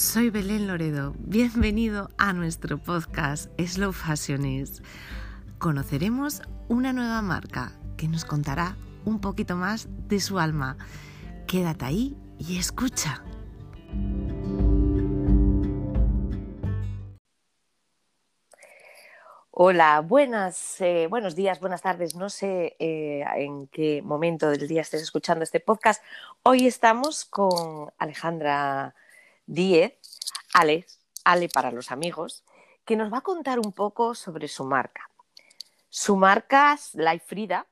soy Belén Loredo. Bienvenido a nuestro podcast Slow Fashionist. Conoceremos una nueva marca que nos contará un poquito más de su alma. Quédate ahí y escucha. Hola, buenas, eh, buenos días, buenas tardes. No sé eh, en qué momento del día estés escuchando este podcast. Hoy estamos con Alejandra Díez, Ale, Ale para los amigos, que nos va a contar un poco sobre su marca. Su marca es Life Frida,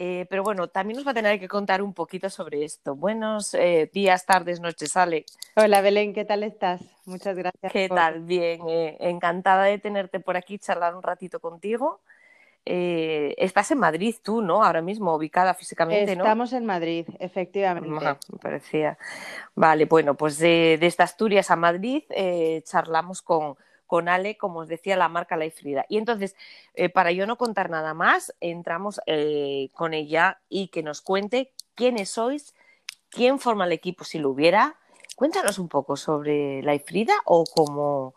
eh, pero bueno, también nos va a tener que contar un poquito sobre esto. Buenos eh, días, tardes, noches, Ale. Hola Belén, ¿qué tal estás? Muchas gracias. ¿Qué tal? Bien, eh, encantada de tenerte por aquí, charlar un ratito contigo. Estás en Madrid tú, ¿no? Ahora mismo, ubicada físicamente, ¿no? Estamos en Madrid, efectivamente. me parecía. Vale, bueno, pues de, de Asturias a Madrid charlamos con, con Ale, como os decía, la marca La Frida. Y entonces, eh, para yo no contar nada más, entramos eh, con ella y que nos cuente quiénes sois, quién forma el equipo si lo hubiera. Cuéntanos un poco sobre La Frida o cómo,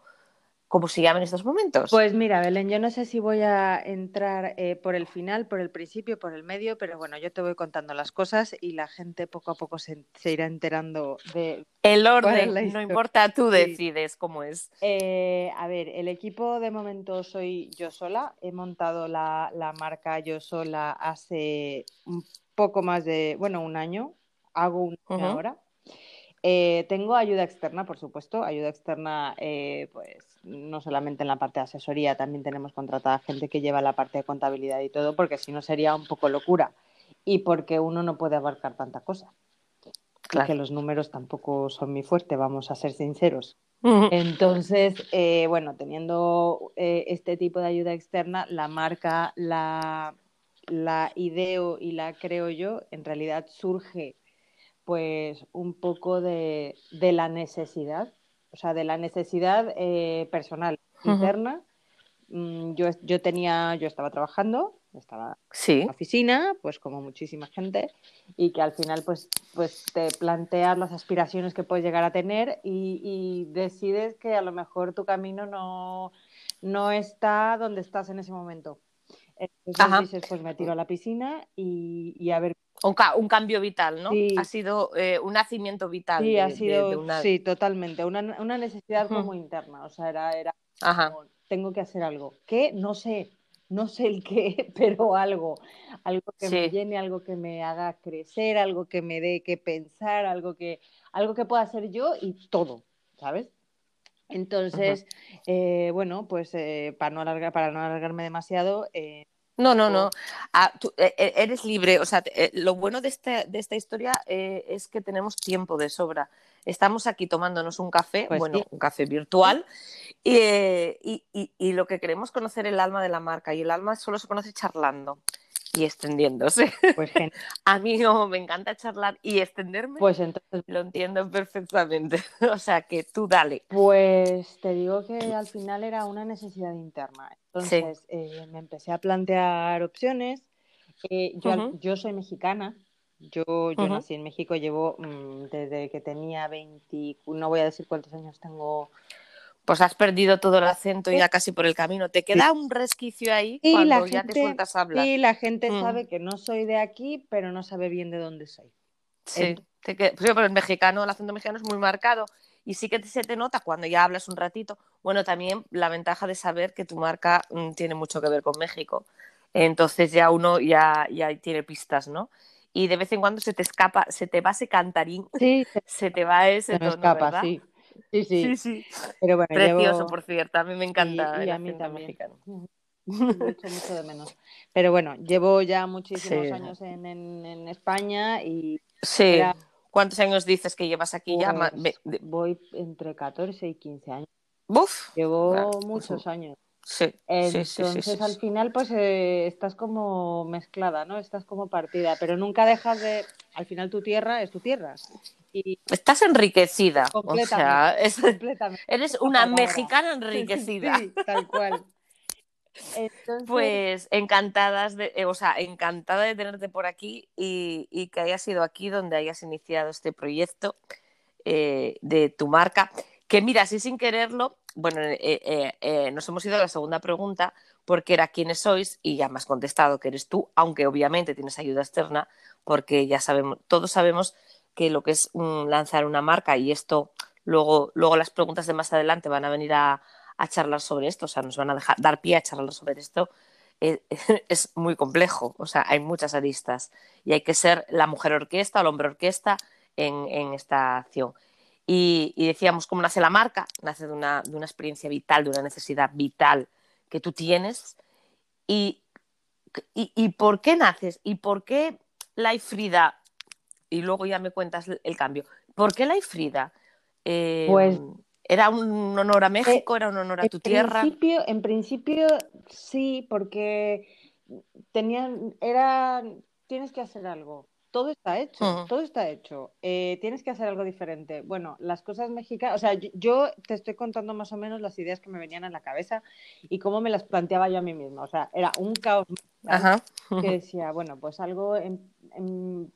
¿Cómo se llama en estos momentos? Pues mira, Belén, yo no sé si voy a entrar eh, por el final, por el principio, por el medio, pero bueno, yo te voy contando las cosas y la gente poco a poco se, irá enterando de... El orden, no importa, tú decides cómo es. Eh, a ver, el equipo de momento soy yo sola, he montado la, marca yo sola hace un poco más de, bueno, un año, hago un año ahora. Eh, tengo ayuda externa, por supuesto, ayuda externa, pues no solamente en la parte de asesoría, también tenemos contratada gente que lleva la parte de contabilidad y todo, porque si no sería un poco locura y porque uno no puede abarcar tanta cosa. Claro. que los números tampoco son mi fuerte, vamos a ser sinceros. Entonces, eh, bueno, teniendo eh, este tipo de ayuda externa, la marca, la, la ideo y la creo yo, en realidad surge pues un poco de, de la necesidad o sea, de la necesidad eh, personal, interna. Mm, yo, yo tenía, yo estaba trabajando, estaba en la oficina, pues como muchísima gente, y que al final pues, pues te planteas las aspiraciones que puedes llegar a tener y, decides que a lo mejor tu camino no, no está donde estás en ese momento. Entonces dices, pues me tiro a la piscina y, y a ver un, cambio vital, ¿no? Ha sido eh, un nacimiento vital. Sí, ha sido, sí, totalmente, una, necesidad como interna, o sea, era, era tengo que hacer algo, ¿Qué? no sé, no sé el qué, pero algo, algo que me llene, algo que me haga crecer, algo que me dé que pensar, algo que, algo que pueda hacer yo y todo, ¿sabes? Entonces, eh, bueno, pues eh, para, no alargar, para no alargarme demasiado, no, no, no. Ah, e, e, eres libre. O sea, eh, lo bueno de, este, de esta historia eh, es que tenemos tiempo de sobra. Estamos aquí tomándonos un café, pues bueno, un café virtual, eh, y, y, lo que queremos conocer el alma de la marca. Y el alma solo se conoce charlando y extendiéndose. Pues a mí no, me encanta charlar y extenderme. Pues entonces lo entiendo perfectamente. o sea que tú dale. Pues te digo que al final era una necesidad interna. Entonces eh, me empecé a plantear opciones. Eh, yo, yo, soy mexicana. Yo, yo nací en México, llevo mm, desde que tenía 20, no voy a decir cuántos años tengo, pues has perdido todo el acento ya casi por el camino. Te queda un resquicio ahí cuando ya te sueltas a hablar. Sí, la gente mm. sabe que no soy de aquí, pero no sabe bien de dónde soy. Sí, pero el mexicano, el acento mexicano es muy marcado y sí que se te nota cuando ya hablas un ratito. Bueno, también la ventaja de saber que tu marca mm, tiene mucho que ver con México. Entonces ya uno ya, ya tiene pistas, ¿no? Y de vez en cuando se te escapa, se te va ese cantarín, sí, se te va ese tono, escapa, ¿verdad? Sí. Sí, sí. sí, Pero bueno, Precioso, por cierto. A mí me encanta. Y, a mí también. Mexicano. Mucho, mucho de menos. Pero bueno, llevo ya muchísimos años en, en, España y. Sí. ¿Cuántos años dices que llevas aquí ya? Pues voy entre 14 y 15 años. ¡Buf! Llevo pues muchos años. Sí, Entonces al final pues eh, estás como mezclada, ¿no? Estás como partida, pero nunca dejas de... Al final tu tierra es tu tierra. Estás enriquecida. O sea, eres una mexicana enriquecida. Sí, tal cual. Pues encantadas de, eh, o sea, encantada de tenerte por aquí y, que hayas sido aquí donde hayas iniciado este proyecto eh, de tu marca. Que mira, así sin quererlo, bueno, eh, nos hemos ido a la segunda pregunta porque era quiénes sois y ya me has contestado que eres tú, aunque obviamente tienes ayuda externa, porque ya sabemos, todos sabemos que lo que es lanzar una marca y esto, luego, luego las preguntas de más adelante van a venir a, charlar sobre esto, o sea, nos van a dejar, dar pie a charlar sobre esto, es muy complejo, o sea, hay muchas aristas y hay que ser la mujer orquesta o el hombre orquesta en, en esta acción. Y, decíamos, ¿cómo nace la marca? Nace de una, de una, experiencia vital, de una necesidad vital que tú tienes. Y, y, por qué naces? ¿Y por qué la Frida? Y luego ya me cuentas el cambio. ¿Por qué la Frida? Eh, pues ¿Era un honor a eh, México? ¿Era un honor a tu tierra? en principio sí, porque tenían, era, tienes que hacer algo todo está hecho, todo está hecho. Eh, tienes que hacer algo diferente. Bueno, las cosas mexicanas, o sea, yo, te estoy contando más o menos las ideas que me venían a la cabeza y cómo me las planteaba yo a mí misma. O sea, era un caos que decía, bueno, pues algo en,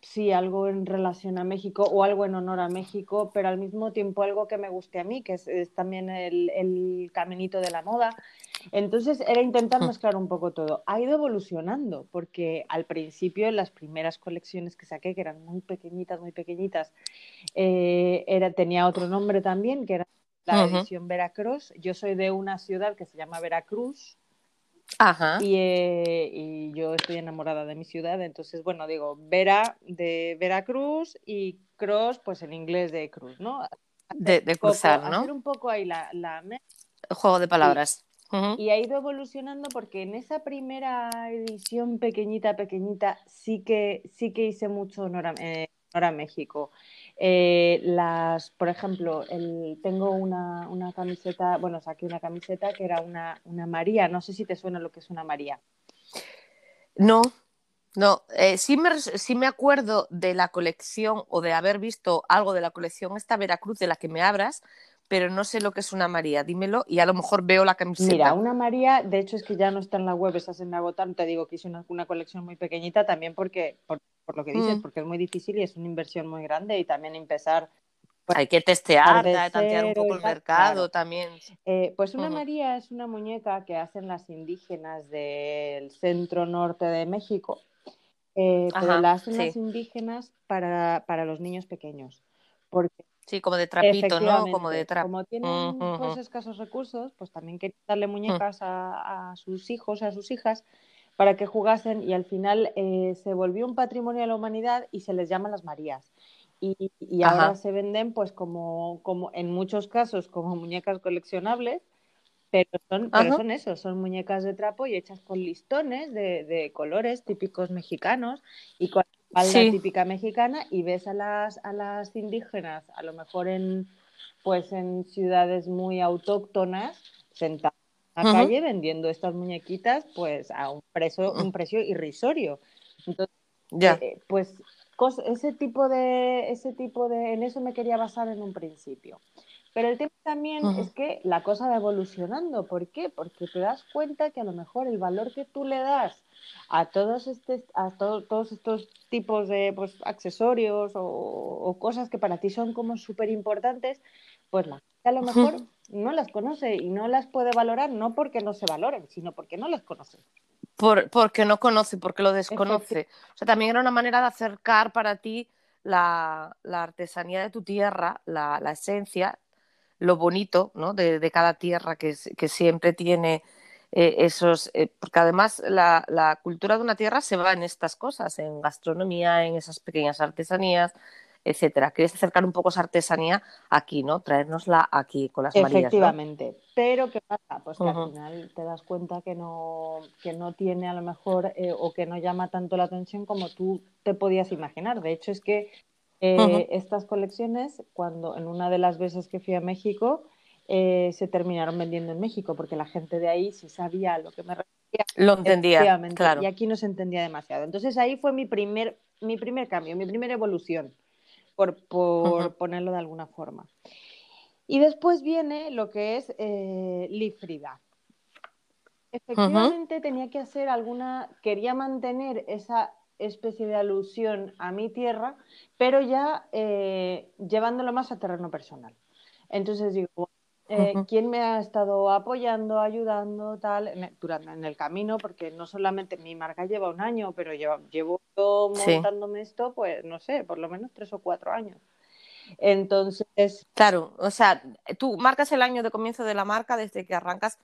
sí, algo en relación a México o algo en honor a México, pero al mismo tiempo algo que me guste a mí, que es, también el, el caminito de la moda. Entonces era intentar mezclar un poco todo. Ha ido evolucionando, porque al principio, las primeras colecciones que saqué, que eran muy pequeñitas, muy pequeñitas, eh, era, tenía otro nombre también, que era la edición Veracruz. Yo soy de una ciudad que se llama Veracruz. Ajá. Y, eh, y, yo estoy enamorada de mi ciudad, entonces, bueno, digo, Vera de Veracruz y Cross, pues en inglés de Cruz, ¿no? De, de cruzar, ¿no? Hacer un poco ahí la... la... Juego de palabras. Y ha ido evolucionando porque en esa primera edición pequeñita, pequeñita, sí que, sí que hice mucho honor a, eh, México. Eh, las, por ejemplo, el, tengo una, una, camiseta, bueno, saqué una camiseta que era una, una, María, no sé si te suena lo que es una María. No, no, eh, sí, me, sí me acuerdo de la colección o de haber visto algo de la colección esta Veracruz de la que me abras, pero no sé lo que es una María, dímelo y a lo mejor veo la camiseta. Mira, una María, de hecho es que ya no está en la web, estás en agotar, te digo que hice una, colección muy pequeñita también porque, por, lo que dices, mm. porque es muy difícil y es una inversión muy grande y también empezar... Pues, Hay que testear, tantear un poco el mercado también. Eh, pues una María es una muñeca que hacen las indígenas del centro norte de México, eh, pero la hacen las indígenas para, para los niños pequeños. Porque Sí, como de trapito, ¿no? Como de trapo. Como tienen pues, escasos recursos, pues también querían darle muñecas a, sus hijos, a sus hijas, para que jugasen y al final eh, se volvió un patrimonio de la humanidad y se les llama las Marías. Y, ahora se venden, pues como, como en muchos casos, como muñecas coleccionables, pero son, pero son eso, son muñecas de trapo y hechas con listones de, de colores típicos mexicanos y con la típica mexicana y ves a las, a las indígenas, a lo mejor en, pues en ciudades muy autóctonas, sentadas en la calle vendiendo estas muñequitas pues a un precio, un precio irrisorio. Entonces, ya. Eh, pues ese tipo de, ese tipo de, en eso me quería basar en un principio. Pero el tema también es que la cosa va evolucionando. ¿Por qué? Porque te das cuenta que a lo mejor el valor que tú le das a todos, este, a todos estos tipos de pues, accesorios o, cosas que para ti son como súper importantes, pues la gente a lo mejor no las conoce y no las puede valorar, no porque no se valoren, sino porque no las conoce. Por, porque no conoce, porque lo desconoce. O sea, también era una manera de acercar para ti la, artesanía de tu tierra, la, la esencia, lo bonito ¿no? de, cada tierra que, que siempre tiene eh, esos, eh, porque además la, la, cultura de una tierra se va en estas cosas, en gastronomía, en esas pequeñas artesanías, etcétera. Quieres acercar un poco esa artesanía aquí, ¿no? Traernosla aquí con las Marías. Efectivamente. Pero ¿qué pasa? Pues que al final te das cuenta que no, que no tiene a lo mejor eh, o que no llama tanto la atención como tú te podías imaginar. De hecho, es que eh, estas colecciones, cuando en una de las veces que fui a México, eh, se terminaron vendiendo en México, porque la gente de ahí sí sabía lo que me refería. Lo entendía, claro. Y aquí no se entendía demasiado. Entonces ahí fue mi primer, mi primer cambio, mi primera evolución, por, por ponerlo de alguna forma. Y después viene lo que es eh, Lifrida. Efectivamente tenía que hacer alguna, quería mantener esa especie de alusión a mi tierra, pero ya eh, llevándolo más a terreno personal. Entonces digo, eh, ¿quién me ha estado apoyando, ayudando, tal, en durante en el camino? Porque no solamente mi marca lleva un año, pero llevo, llevo montándome esto, pues no sé, por lo menos tres o cuatro años. Entonces. Claro, o sea, tú marcas el año de comienzo de la marca desde que arrancas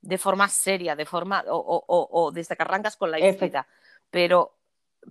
de forma seria, de forma, o, o, desde que arrancas con la idea, pero,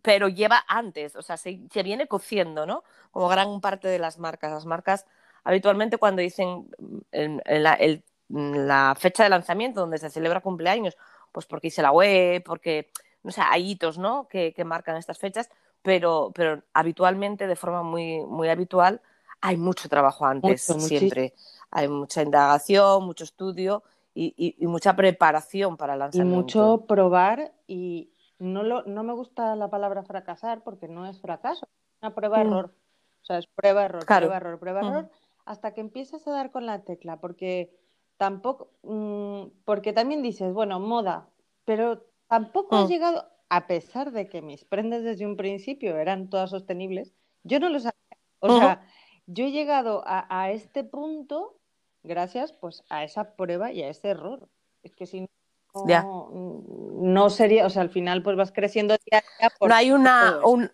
pero lleva antes, o sea, se, se, viene cociendo, ¿no? Como gran parte de las marcas. Las marcas habitualmente cuando dicen en, la, fecha de lanzamiento, donde se celebra cumpleaños, pues porque hice la web, porque, no sé, hay hitos, ¿no? Que, que marcan estas fechas, pero, pero habitualmente, de forma muy, muy habitual, hay mucho trabajo antes, siempre. Hay mucha indagación, mucho estudio y, mucha preparación para lanzar. Y mucho probar y no, lo, no me gusta la palabra fracasar porque no es fracaso, es una prueba-error. Mm. O sea, es prueba-error, prueba-error, prueba-error, mm. Hasta que empiezas a dar con la tecla, porque tampoco, mm, porque también dices, bueno, moda, pero tampoco has llegado, a pesar de que mis prendas desde un principio eran todas sostenibles, yo no lo sabía. O sea, yo he llegado a, este punto gracias pues a esa prueba y a ese error. Es que si no, no sería, o sea, al final pues vas creciendo día a día. no hay una, un,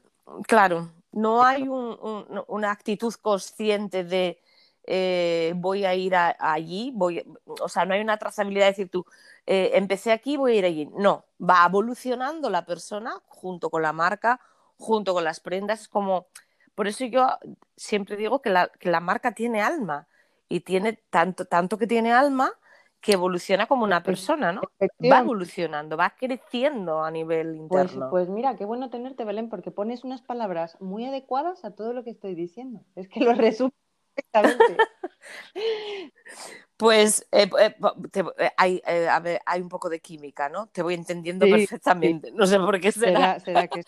claro, no hay una actitud consciente de eh, voy a ir allí, voy, o sea, no hay una trazabilidad de decir tú, eh, empecé aquí, voy a ir allí. No, va evolucionando la persona junto con la marca, junto con las prendas, es como por eso yo siempre digo que la, que la marca tiene alma y tiene tanto, tanto que tiene alma que evoluciona como una persona, ¿no? Va evolucionando, va creciendo a nivel pues, interno. Pues, mira, qué bueno tenerte, Belén, porque pones unas palabras muy adecuadas a todo lo que estoy diciendo. Es que lo resumo pues eh, eh, eh, hay, hay, un poco de química, ¿no? Te voy entendiendo perfectamente. No sé por qué será. ¿Será, que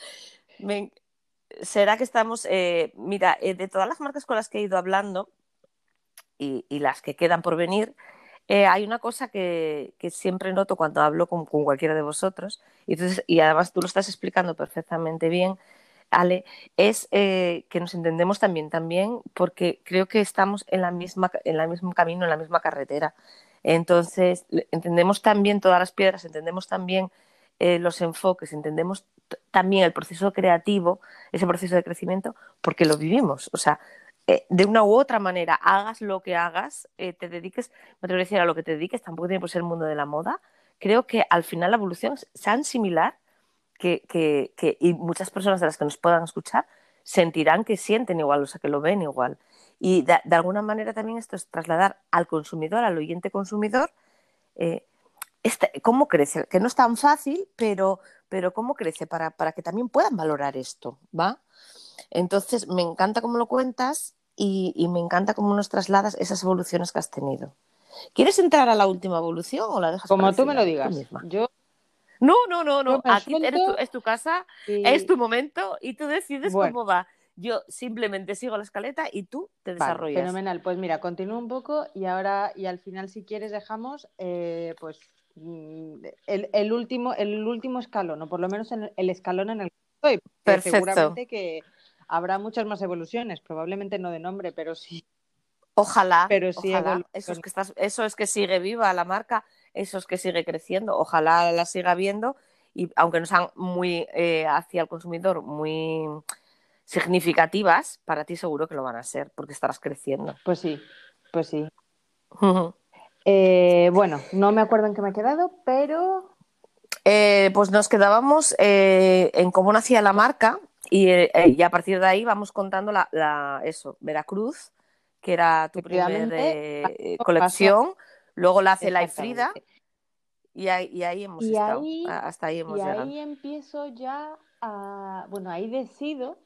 será que estamos, mira, de todas las marcas con las que he ido hablando y, las que quedan por venir, hay una cosa que, siempre noto cuando hablo con, cualquiera de vosotros, y, entonces, y además tú lo estás explicando perfectamente bien, Es que nos entendemos también, también porque creo que estamos en la misma, en el mismo camino, en la misma carretera. Entonces, entendemos también todas las piedras, entendemos también los enfoques, entendemos también el proceso creativo, ese proceso de crecimiento, porque lo vivimos. O sea, eh, de una u otra manera, hagas lo que hagas, eh, te dediques, te voy a decir a lo que te dediques, tampoco tiene por ser el mundo de la moda, creo que al final la evolución es tan similar que, que, que, y muchas personas de las que nos puedan escuchar sentirán que sienten igual, o sea, que lo ven igual. Y de, alguna manera también esto es trasladar al consumidor, al oyente consumidor, eh, este, cómo crece, que no es tan fácil, pero, pero cómo crece para, para que también puedan valorar esto, ¿va? Entonces, me encanta cómo lo cuentas y, y, me encanta cómo nos trasladas esas evoluciones que has tenido. ¿Quieres entrar a la última evolución o la dejas Como tú me lo digas. Yo... No, no, no, no. Aquí es tu casa, es tu momento y tú decides cómo va. Yo simplemente sigo la escaleta y tú te desarrollas. fenomenal. Pues mira, continúo un poco y ahora y al final, si quieres, dejamos eh, pues Mm, el, el, último, el último escalón, o por lo menos en el, escalón en el que estoy. Perfecto. Seguramente que habrá muchas más evoluciones, probablemente no de nombre, pero sí. Ojalá, pero sí Eso, es que estás, eso es que sigue viva la marca, eso es que sigue creciendo, ojalá la siga viendo y aunque no sean muy eh, hacia el consumidor, muy significativas, para ti seguro que lo van a ser, porque estarás creciendo. Pues sí, pues sí. Eh, bueno, no me acuerdo en qué me he quedado, pero. Eh, pues nos quedábamos en cómo nacía la marca y, a partir de ahí vamos contando la, eso, Veracruz, que era tu primera colección, luego la hace la Frida y ahí, ahí hemos estado, hasta ahí hemos y ahí empiezo ya a, bueno, ahí decido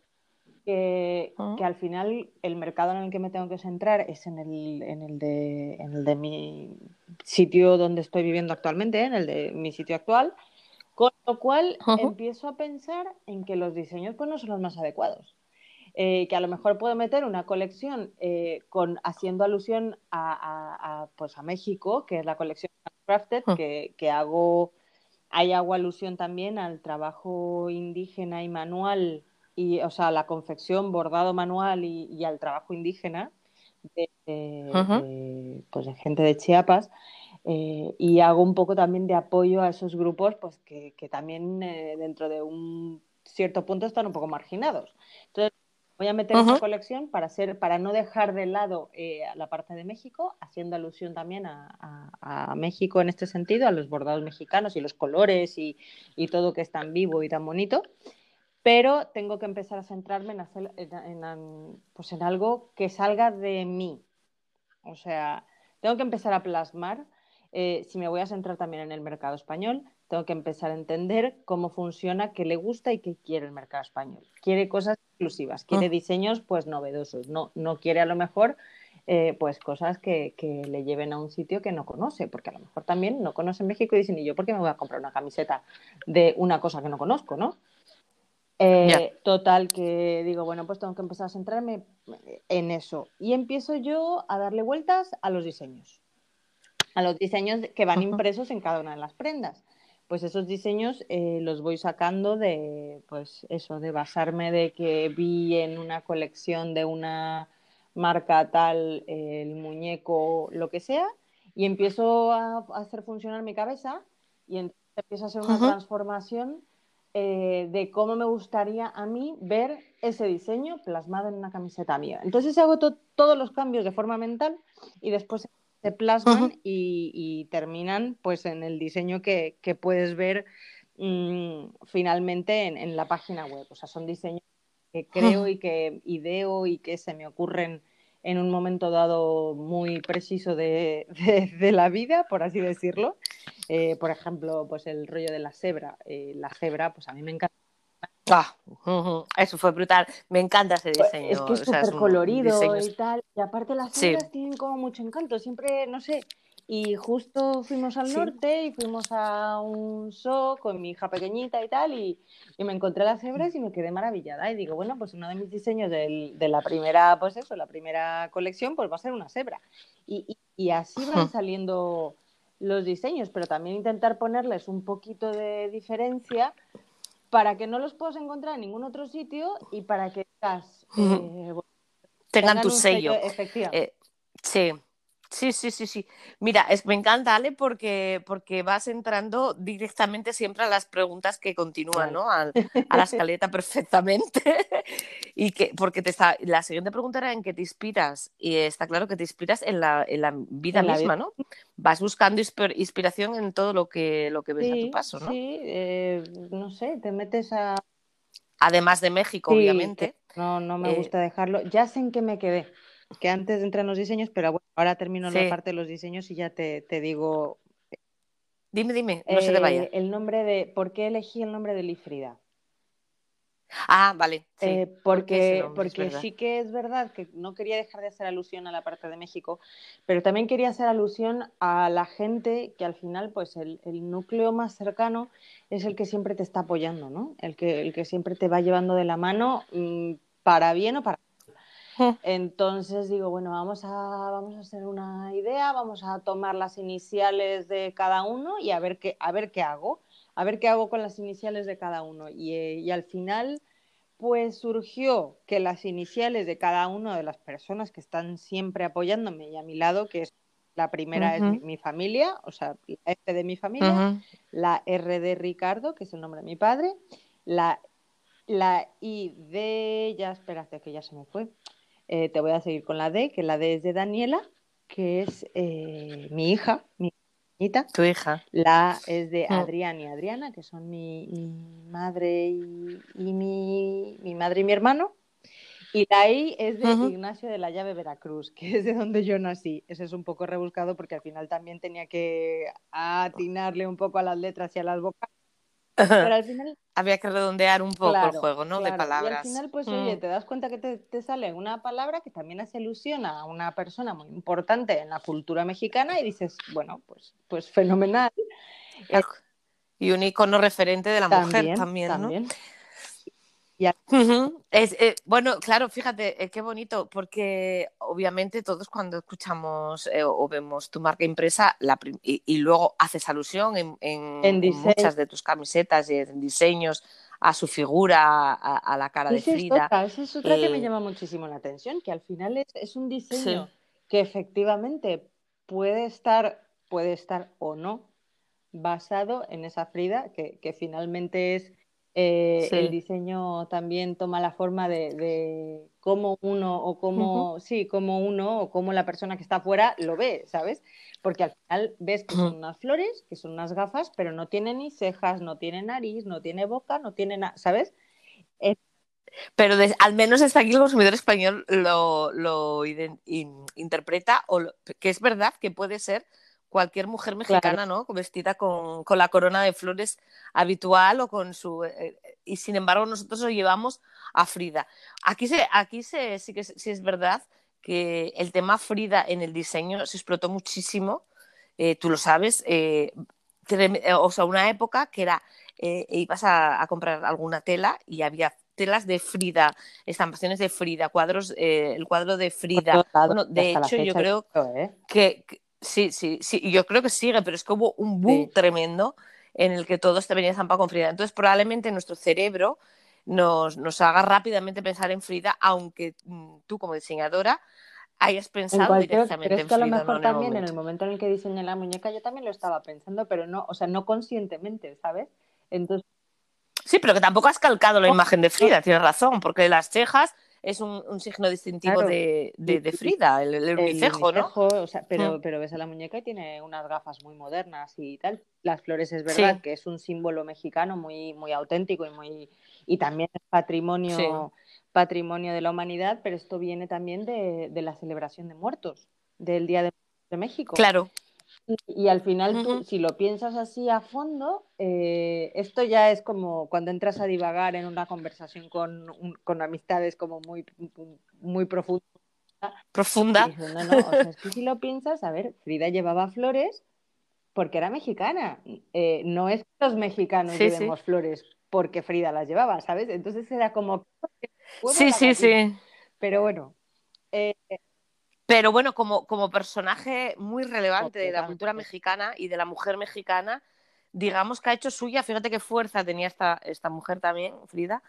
que, al final el mercado en el que me tengo que centrar es en el, en el, de, en el de mi sitio donde estoy viviendo actualmente, en el de mi sitio actual, con lo cual empiezo a pensar en que los diseños pues, no son los más adecuados. Eh, que a lo mejor puedo meter una colección eh, con, haciendo alusión a, pues a México, que es la colección Crafted, que, que hago, ahí hago alusión también al trabajo indígena y manual y, o sea, la confección, bordado manual y, al trabajo indígena de, pues de gente de Chiapas. Eh, y hago un poco también de apoyo a esos grupos pues que, que también eh, dentro de un cierto punto están un poco marginados. Entonces, voy a meter esa colección para, ser, para no dejar de lado eh, la parte de México, haciendo alusión también a, a, México en este sentido, a los bordados mexicanos y los colores y, y, todo que es tan vivo y tan bonito. Pero tengo que empezar a centrarme en, hacer, en, en, pues en algo que salga de mí. O sea, tengo que empezar a plasmar eh, si me voy a centrar también en el mercado español, tengo que empezar a entender cómo funciona, qué le gusta y qué quiere el mercado español. Quiere cosas exclusivas, quiere ah. diseños pues novedosos, no, no quiere a lo mejor eh, pues cosas que, que, le lleven a un sitio que no conoce, porque a lo mejor también no conoce México y dicen, ¿y yo por qué me voy a comprar una camiseta de una cosa que no conozco, no? Eh, total, que digo, bueno, pues tengo que empezar a centrarme en eso. Y empiezo yo a darle vueltas a los diseños a los diseños que van impresos en cada una de las prendas. Pues esos diseños eh, los voy sacando de, pues eso, de basarme de que vi en una colección de una marca tal el muñeco, lo que sea, y empiezo a, hacer funcionar mi cabeza y entonces empiezo a hacer una transformación eh, de cómo me gustaría a mí ver ese diseño plasmado en una camiseta mía. Entonces hago todos los cambios de forma mental y después se plasman y, terminan pues en el diseño que, puedes ver mm, finalmente en, la página web. O sea, son diseños que creo y que ideo y que se me ocurren en un momento dado muy preciso de, la vida, por así decirlo. Eh, por ejemplo, pues el rollo de la cebra. Eh, la cebra, pues a mí me encanta Ah, eso fue brutal. Me encanta ese pues, diseño. Es que es súper colorido y tal. Y aparte las cebras tienen como mucho encanto. Siempre, no sé. Y justo fuimos al norte y fuimos a un show con mi hija pequeñita y tal. Y, y, me encontré las cebras y me quedé maravillada. Y digo, bueno, pues uno de mis diseños del, de la primera, pues eso, la primera colección, pues va a ser una cebra. Y, y, y así van saliendo los diseños, pero también intentar ponerles un poquito de diferencia para que no los puedas encontrar en ningún otro sitio y para que eh, tengan, tu sello. Eh, sí. Sí, sí, sí, sí. Mira, es, me encanta, Ale, porque, porque vas entrando directamente siempre a las preguntas que continúan, ¿no? A, la escaleta perfectamente. y que, porque te está, la siguiente pregunta era en qué te inspiras. Y está claro que te inspiras en la, en la vida misma, ¿no? Vas buscando inspiración en todo lo que, lo que ves a tu paso, ¿no? Sí, eh, no sé, te metes a. Además de México, obviamente. No, no me eh, gusta dejarlo. Ya sé en qué me quedé que antes entran los diseños, pero bueno, ahora termino la parte de los diseños y ya te, digo. Dime, dime, no se te vaya. Eh, el nombre de. ¿Por qué elegí el nombre de Lifrida? Ah, vale. Eh, porque porque sí que es verdad que no quería dejar de hacer alusión a la parte de México, pero también quería hacer alusión a la gente que al final, pues el, núcleo más cercano es el que siempre te está apoyando, ¿no? El que, el que siempre te va llevando de la mano mm, para bien o para entonces digo, bueno, vamos a, vamos a hacer una idea, vamos a tomar las iniciales de cada uno y a ver qué, a ver qué hago, a ver qué hago con las iniciales de cada uno. Y, eh, y al final, pues surgió que las iniciales de cada una de las personas que están siempre apoyándome y a mi lado, que es la primera es mi, familia, o sea, la F de mi familia, la R de Ricardo, que es el nombre de mi padre, la, la I de, ya espérate que ya se me fue, eh, te voy a seguir con la D, que la D es de Daniela, que es eh, mi hija, mi hijita. Tu hija. La es de mm. Adrián y Adriana, que son mi, madre y, mi, madre y mi hermano. Y la I es de Ignacio de la Llave Veracruz, que es de donde yo nací. Ese es un poco rebuscado porque al final también tenía que atinarle un poco a las letras y a las vocales. Pero al final había que redondear un poco el juego, ¿no? De palabras. Y al final, pues, oye, te das cuenta que te, sale una palabra que también hace ilusión a una persona muy importante en la cultura mexicana y dices, bueno, pues, pues fenomenal. Y un icono referente de la mujer también, ¿no? También. Es, eh, bueno, claro, fíjate, eh, qué bonito, porque obviamente todos cuando escuchamos eh, o vemos tu marca impresa y, luego haces alusión en, muchas de tus camisetas y en diseños a su figura, a, la cara de Frida. Esa es otra que me llama muchísimo la atención, que al final es, un diseño que efectivamente puede estar, puede estar o no basado en esa Frida, que, que finalmente es eh, el diseño también toma la forma de, de cómo uno o cómo, sí, cómo uno o cómo la persona que está afuera lo ve, ¿sabes? Porque al final ves que son unas flores, que son unas gafas, pero no tiene ni cejas, no tiene nariz, no tiene boca, no tiene nada, ¿sabes? Pero al menos está aquí el consumidor español lo, lo interpreta, o que es verdad que puede ser cualquier mujer mexicana, ¿no? Vestida con, con, la corona de flores habitual o con su... Eh, y sin embargo nosotros lo llevamos a Frida. Aquí, se, aquí se, sí que sí es verdad que el tema Frida en el diseño se explotó muchísimo, eh, tú lo sabes, eh, o sea, una época que era, ibas a, a, comprar alguna tela y había telas de Frida, estampaciones de Frida, cuadros, el cuadro de Frida. Bueno, de hecho, yo creo que Sí, sí, sí, yo creo que sigue, pero es que hubo un boom tremendo en el que todo te venía zampado con Frida. Entonces, probablemente nuestro cerebro nos, nos haga rápidamente pensar en Frida, aunque mm, tú como diseñadora hayas pensado directamente pero es que a lo mejor también en el momento en el que diseñé la muñeca yo también lo estaba pensando, pero no, o sea, no conscientemente, ¿sabes? Entonces... Sí, pero que tampoco has calcado la imagen de Frida, tienes razón, porque las cejas es un, signo distintivo de, Frida, el, unicejo, ¿no? pero, mm. pero ves a la muñeca y tiene unas gafas muy modernas y tal. Las flores es verdad que es un símbolo mexicano muy, muy auténtico y muy y también es patrimonio, patrimonio de la humanidad, pero esto viene también de, la celebración de muertos, del Día de, de México. Claro. Y, al final, tú, si lo piensas así a fondo, eh, esto ya es como cuando entras a divagar en una conversación con, con amistades como muy, muy profunda. Profunda. no, no, o sea, es que si lo piensas, a ver, Frida llevaba flores porque era mexicana. Eh, no es que los mexicanos llevemos flores porque Frida las llevaba, ¿sabes? Entonces era como... Sí, sí, sí. Pero bueno. Eh, pero bueno, como, como personaje muy relevante de la cultura mexicana y de la mujer mexicana, digamos que ha hecho suya, fíjate qué fuerza tenía esta, esta mujer también, Frida,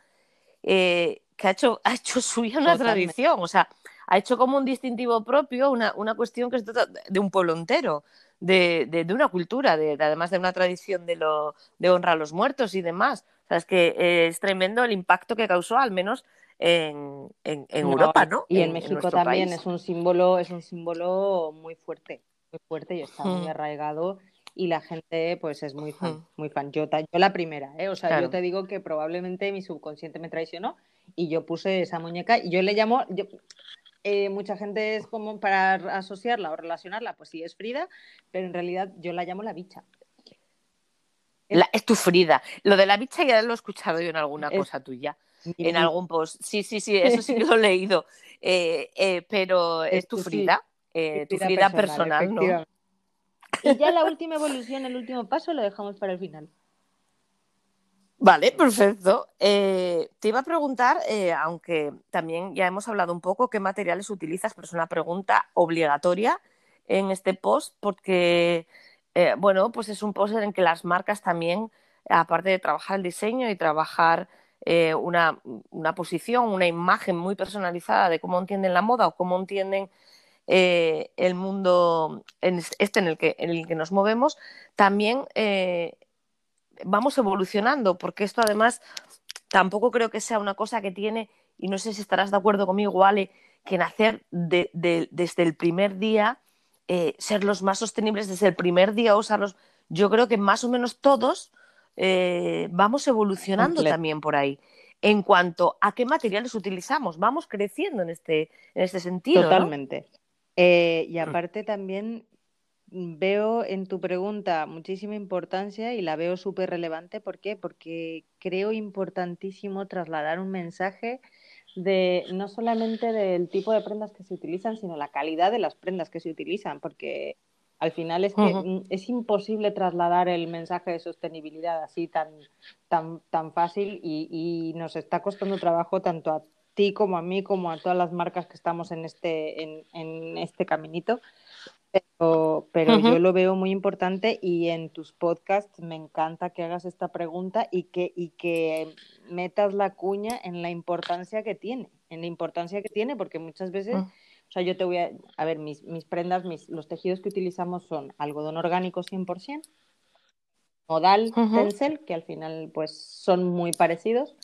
eh, que ha hecho, ha hecho suya una tradición, o sea, ha hecho como un distintivo propio, una, una cuestión que es de, un pueblo entero, de, de, una cultura, de, además de una tradición de, lo, de honra a los muertos y demás. O sea, es que eh, es tremendo el impacto que causó, al menos en, Europa, ¿no? Y en, México también es un símbolo, es un símbolo muy fuerte, muy fuerte y está muy hmm. arraigado y la gente pues es muy fan, hmm. muy fan. Yo, yo la primera, ¿eh? o sea, yo te digo que probablemente mi subconsciente me traicionó y yo puse esa muñeca y yo le llamo, yo, eh, mucha gente es como para asociarla o relacionarla, pues sí es Frida, pero en realidad yo la llamo la bicha. es tu Frida. Lo de la bicha ya lo he escuchado yo en alguna cosa tuya en algún post. Sí, sí, sí, eso sí que lo he leído. Eh, eh, pero es, tu Frida, eh, tu Frida personal, ¿no? Y ya la última evolución, el último paso, lo dejamos para el final. Vale, perfecto. te iba a preguntar, aunque también ya hemos hablado un poco, qué materiales utilizas, pero es una pregunta obligatoria en este post, porque, bueno, pues es un post en el que las marcas también, aparte de trabajar el diseño y trabajar eh, una, posición, una imagen muy personalizada de cómo entienden la moda o cómo entienden eh, el mundo este en el, que, en el que nos movemos, también eh, vamos evolucionando, porque esto además tampoco creo que sea una cosa que tiene, y no sé si estarás de acuerdo conmigo, Ale, que nacer desde el primer día, ser los más sostenibles desde el primer día, usarlos. Yo creo que más o menos todos eh, vamos evolucionando también por ahí. En cuanto a qué materiales utilizamos, vamos creciendo en este, en este sentido. Totalmente. Eh, y mm. aparte también veo en tu pregunta muchísima importancia y la veo súper relevante. ¿Por qué? Porque creo importantísimo trasladar un mensaje de no solamente del tipo de prendas que se utilizan, sino la calidad de las prendas que se utilizan, porque al final es que es imposible trasladar el mensaje de sostenibilidad así tan, tan, tan fácil y, nos está costando trabajo tanto a ti como a mí, como a todas las marcas que estamos en este, en, este caminito. Pero, pero yo lo veo muy importante y en tus podcasts me encanta que hagas esta pregunta y que, y que metas la cuña en la importancia que tiene, en la importancia que tiene, porque muchas veces... Mm O sea, yo te voy a, a ver, mis, mis prendas, mis, los tejidos que utilizamos son algodón orgánico 100%, modal, tencel, que al final pues son muy parecidos,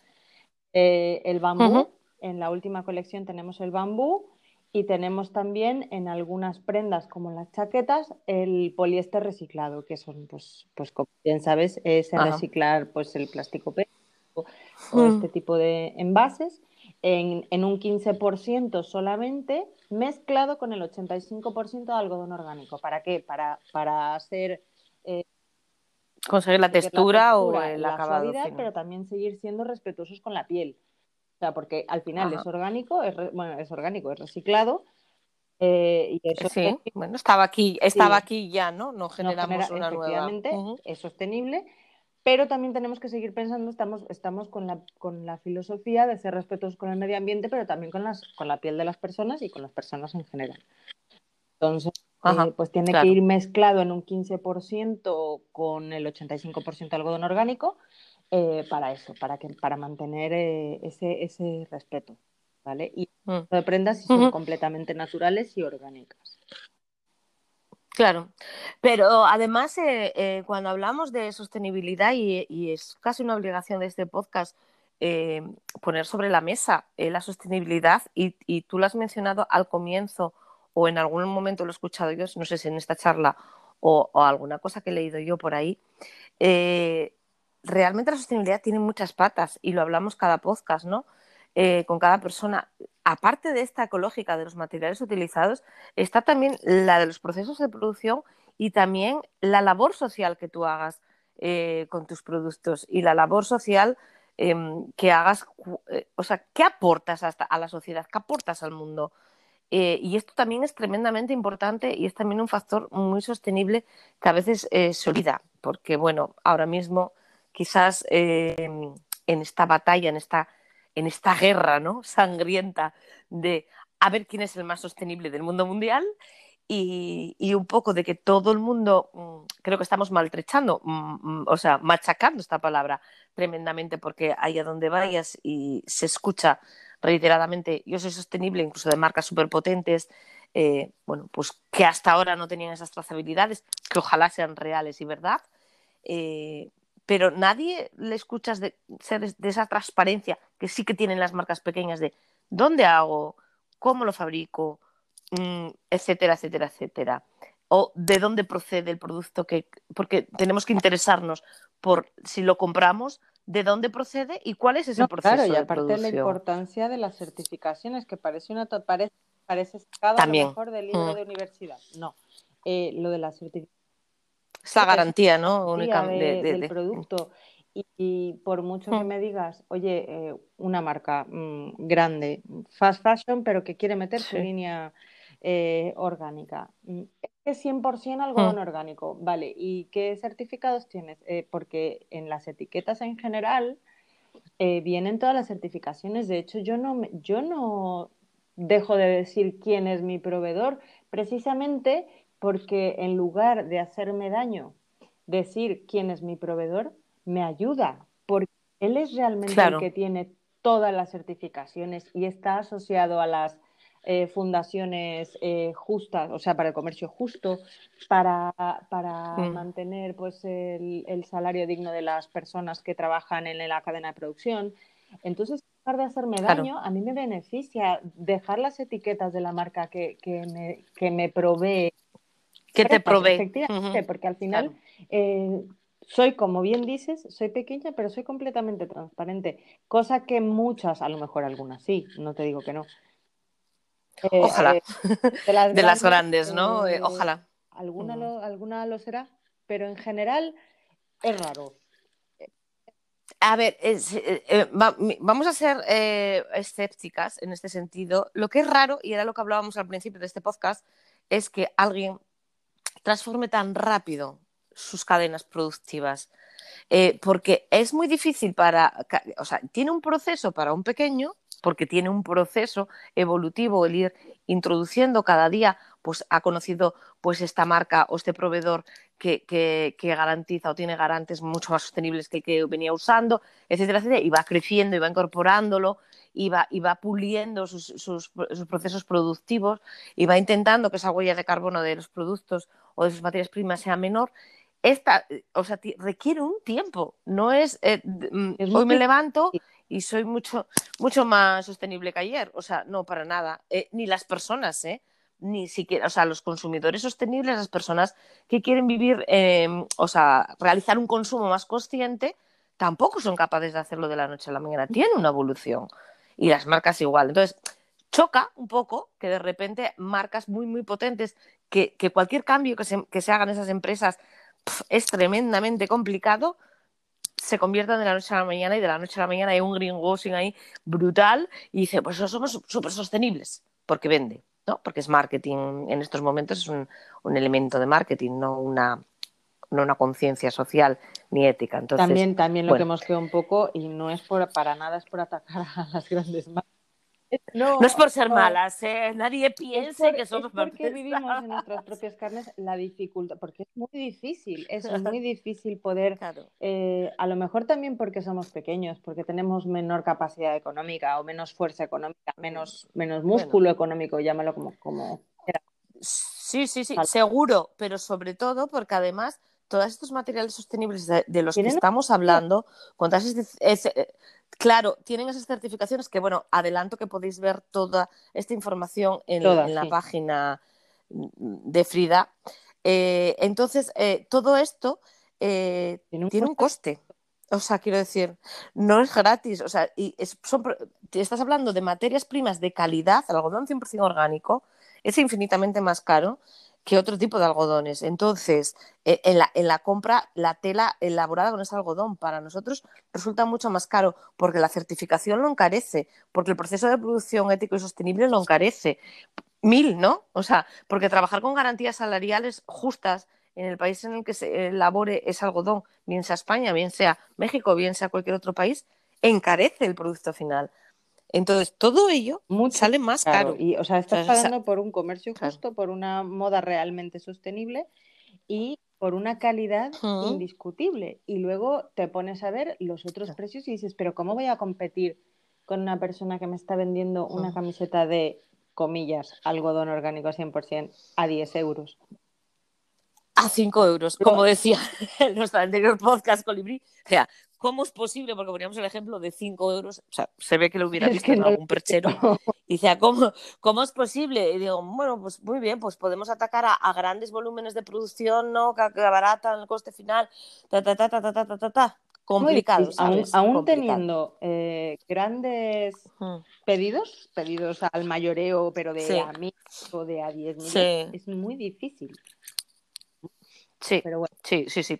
eh, el bambú, en la última colección tenemos el bambú y tenemos también en algunas prendas como las chaquetas el poliéster reciclado, que son pues, pues como bien sabes, es reciclar pues el plástico o, o mm. este tipo de envases en, en un 15% solamente mezclado con el 85% de algodón orgánico. ¿Para qué? Para, para hacer... Eh, conseguir la textura, o el la acabado pero también seguir siendo respetuosos con la piel. O sea, porque al final es orgánico, es bueno, es orgánico, es reciclado. Eh, y eso sí, bueno, estaba aquí, estaba aquí ya, ¿no? No generamos una nueva. es sostenible pero también tenemos que seguir pensando, estamos, estamos con, la, con la filosofía de ser respetuosos con el medio ambiente, pero también con, las, con la piel de las personas y con las personas en general. Entonces, eh, pues tiene que ir mezclado en un 15% con el 85% algodón orgánico eh, para eso, para, que, para mantener eh, ese, ese respeto. ¿vale? Y mm. de prendas son completamente naturales y orgánicas. Claro, pero además eh, eh, cuando hablamos de sostenibilidad y, es casi una obligación de este podcast eh, poner sobre la mesa la sostenibilidad y, tú lo has mencionado al comienzo o en algún momento lo he escuchado yo, no sé si en esta charla o, o alguna cosa que he leído yo por ahí, realmente la sostenibilidad tiene muchas patas y lo hablamos cada podcast, ¿no? Con cada persona aparte de esta ecológica de los materiales utilizados, está también la de los procesos de producción y también la labor social que tú hagas eh, con tus productos y la labor social em, que hagas, eh, o sea, ¿qué aportas a la sociedad? ¿Qué aportas al mundo? Eh, y esto también es tremendamente importante y es también un factor muy sostenible que a veces se olvida, porque bueno, ahora mismo quizás en esta batalla, en esta en esta guerra ¿no? sangrienta de a ver quién es el más sostenible del mundo mundial y, un poco de que todo el mundo, mm, creo que estamos maltrechando, mm, mm, o sea, machacando esta palabra tremendamente porque allá donde vayas y se escucha reiteradamente, yo soy sostenible, incluso de marcas superpotentes, eh, bueno, pues que hasta ahora no tenían esas trazabilidades, que ojalá sean reales y verdad, eh, pero nadie le escuchas de, de esa transparencia que sí que tienen las marcas pequeñas de dónde hago, cómo lo fabrico, mm, etcétera, etcétera, etcétera. O de dónde procede el producto que. Porque tenemos que interesarnos por si lo compramos, de dónde procede y cuál es ese proceso. Claro, y aparte de la importancia de las certificaciones, que parece una parece, parece sacado mejor del libro mm. de universidad. No. Eh, lo de las certificaciones es la garantía, ¿no? Única de, del producto. Y, por mucho que mm. me digas, oye, eh, una marca mm, grande, fast fashion, pero que quiere meter su línea eh, orgánica. Mm, es 100% algodón orgánico, vale. ¿Y qué certificados tienes? Eh, porque en las etiquetas en general vienen todas las certificaciones. De hecho, yo no, yo no dejo de decir quién es mi proveedor, precisamente porque en lugar de hacerme daño decir quién es mi proveedor, me ayuda, porque él es realmente el que tiene todas las certificaciones y está asociado a las eh, fundaciones eh, justas, o sea, para el comercio justo, para, para mantener pues, el, el, salario digno de las personas que trabajan en la cadena de producción. Entonces, en lugar de hacerme daño, a mí me beneficia dejar las etiquetas de la marca que, que, me, que me provee que te provee. Efectivamente, porque al final eh, soy, como bien dices, soy pequeña, pero soy completamente transparente, cosa que muchas, a lo mejor algunas sí, no te digo que no. Eh, Ojalá. Eh, de, las grandes, ¿no? Ojalá. Alguna, lo, alguna lo será, pero en general es raro. A ver, vamos a ser escépticas en este sentido. Lo que es raro, y era lo que hablábamos al principio de este podcast, es que alguien transforme tan rápido sus cadenas productivas. Eh, porque es muy difícil para, o sea, tiene un proceso para un pequeño, porque tiene un proceso evolutivo el ir introduciendo cada día, pues ha conocido pues esta marca o este proveedor que, que, garantiza o tiene garantes mucho más sostenibles que el que venía usando, etcétera, etcétera, y va creciendo y va incorporándolo y va, y va puliendo sus, sus, procesos productivos y va intentando que esa huella de carbono de los productos o de sus materias primas sea menor. Esta, o sea, requiere un tiempo, no es, eh, mm, hoy me levanto y soy mucho, mucho más sostenible que ayer, o sea, no para nada, eh, ni las personas, ¿eh? Ni siquiera, o sea, los consumidores sostenibles, las personas que quieren vivir, em, o sea, realizar un consumo más consciente, tampoco son capaces de hacerlo de la noche a la mañana. Tiene una evolución. Y las marcas igual. Entonces, choca un poco que de repente marcas muy, muy potentes, que, cualquier cambio que se, que se, haga en esas empresas es tremendamente complicado, se conviertan de la noche a la mañana y de la noche a la mañana hay un greenwashing ahí brutal y dice, pues somos súper sostenibles, porque vende. ¿No? Porque es marketing, en estos momentos es un, un elemento de marketing, no una, no una conciencia social ni ética. Entonces, también también lo que hemos quedado un poco, y no es por, para nada, es por atacar a las grandes marcas no, es por ser malas, ¿eh? nadie piense que somos es porque vivimos en nuestras propias carnes la dificultad, porque es muy difícil, es muy difícil poder, eh, a lo mejor también porque somos pequeños, porque tenemos menor capacidad económica o menos fuerza económica, menos, menos músculo económico, llámalo como, como Sí, sí, sí, seguro, pero sobre todo porque además todos estos materiales sostenibles de, los que estamos hablando, con todas eh, Claro, tienen esas certificaciones que, bueno, adelanto que podéis ver toda esta información en, la página de Frida. Eh, entonces, eh, todo esto eh, ¿Tiene, un coste. O sea, quiero decir, no es gratis. O sea, y estás hablando de materias primas de calidad, algodón 100% orgánico, es infinitamente más caro que otro tipo de algodones. Entonces, en, la, en, la, compra, la tela elaborada con ese algodón para nosotros resulta mucho más caro porque la certificación lo encarece, porque el proceso de producción ético y sostenible lo encarece. Mil, ¿no? O sea, porque trabajar con garantías salariales justas en el país en el que se elabore ese algodón, bien sea España, bien sea México, bien sea cualquier otro país, encarece el producto final. Entonces, todo ello sale más caro. Y, o sea, estás pagando por un comercio justo, por una moda realmente sostenible y por una calidad indiscutible. Y luego te pones a ver los otros precios y dices, pero ¿cómo voy a competir con una persona que me está vendiendo una camiseta de, comillas, algodón orgánico 100% a 10 euros? A 5 euros, como decía en nuestro anterior podcast, Colibrí. O sea, ¿Cómo es posible? Porque poníamos el ejemplo de 5 euros, o sea, se ve que lo hubiera visto en algún perchero. Y decía, ¿cómo, ¿cómo es posible? Y digo, bueno, pues muy bien, pues podemos atacar a, grandes volúmenes de producción, ¿no? Que, abaratan el coste final, ta, ta, ta, ta, ta, ta, ta, ta. Complicado, ¿sabes? Aún, teniendo eh, grandes pedidos, pedidos al mayoreo, pero de a mil o de a diez mil, es muy difícil. Sí, sí, sí, sí.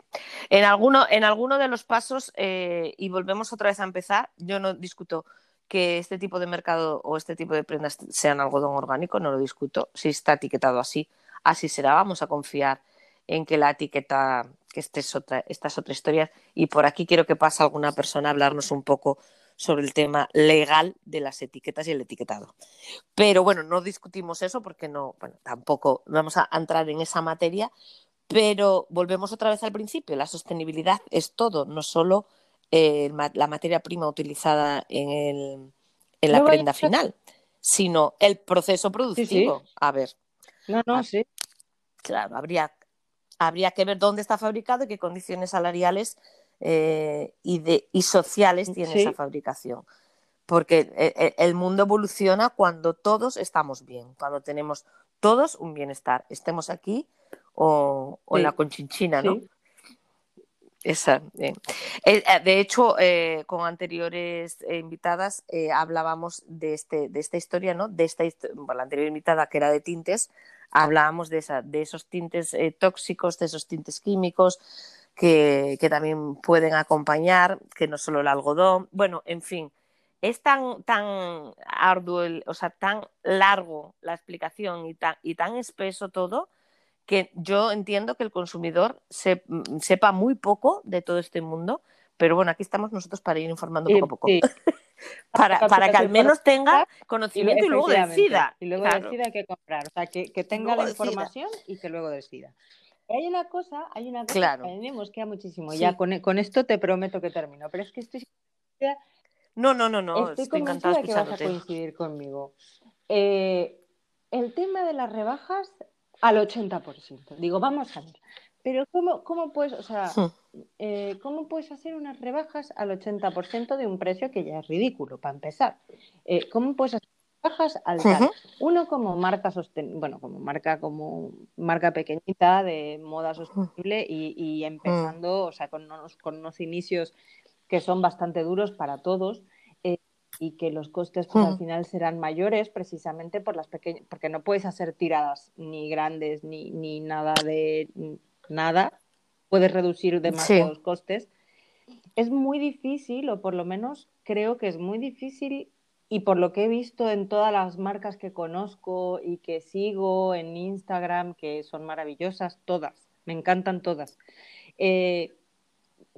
En alguno, en alguno de los pasos, eh, y volvemos otra vez a empezar, yo no discuto que este tipo de mercado o este tipo de prendas sean algodón orgánico, no lo discuto. Si está etiquetado así, así será. Vamos a confiar en que la etiqueta, que esta es otra, esta es otra historia. Y por aquí quiero que pase alguna persona a hablarnos un poco sobre el tema legal de las etiquetas y el etiquetado. Pero bueno, no discutimos eso porque no, bueno, tampoco vamos a entrar en esa materia, pero volvemos otra vez al principio, la sostenibilidad es todo, no solo eh, la materia prima utilizada en, el, en la prenda final, sino el proceso productivo. A ver. No, no, sí. Claro, habría, habría que ver dónde está fabricado y qué condiciones salariales eh, y, de, y sociales tiene esa fabricación. Porque eh, el mundo evoluciona cuando todos estamos bien, cuando tenemos todos un bienestar, estemos aquí o, o la conchinchina, ¿no? Esa, eh, eh, de hecho, eh, con anteriores invitadas hablábamos de, este, de esta historia, ¿no? De esta la anterior invitada que era de tintes, hablábamos de, esa, de esos tintes tóxicos, de esos tintes químicos que, que, también pueden acompañar, que no solo el algodón. Bueno, en fin, es tan, tan arduo, o sea, tan largo la explicación y tan, y tan espeso todo que yo entiendo que el consumidor mm, sepa muy poco de todo este mundo, pero bueno, aquí estamos nosotros para ir informando poco a poco. para, para, que al menos tenga conocimiento y, luego decida. Y luego decida qué comprar, o sea, que, tenga la información y que luego decida. hay una cosa, hay una cosa que a mí me mosquea muchísimo. Ya con, con, esto te prometo que termino, pero es que estoy no, no, no, no. Estoy, estoy convencida que vas a coincidir conmigo. Eh, el tema de las rebajas al 80%. Digo, vamos a ver. Pero ¿cómo, cómo puedes, o sea, hmm. eh, ¿cómo puedes hacer unas rebajas al 80% de un precio que ya es ridículo, para empezar? Eh, ¿Cómo puedes hacer rebajas al tal? Uno como marca sostenible, bueno, como marca, como marca pequeñita de moda sostenible y, y empezando, o sea, con unos, con unos inicios que son bastante duros para todos y que los costes pues, al final serán mayores precisamente por las pequeñas, porque no puedes hacer tiradas ni grandes ni, ni nada de nada, puedes reducir demasiados costes. Es muy difícil, o por lo menos creo que es muy difícil, y por lo que he visto en todas las marcas que conozco y que sigo en Instagram, que son maravillosas, todas, me encantan todas. Eh,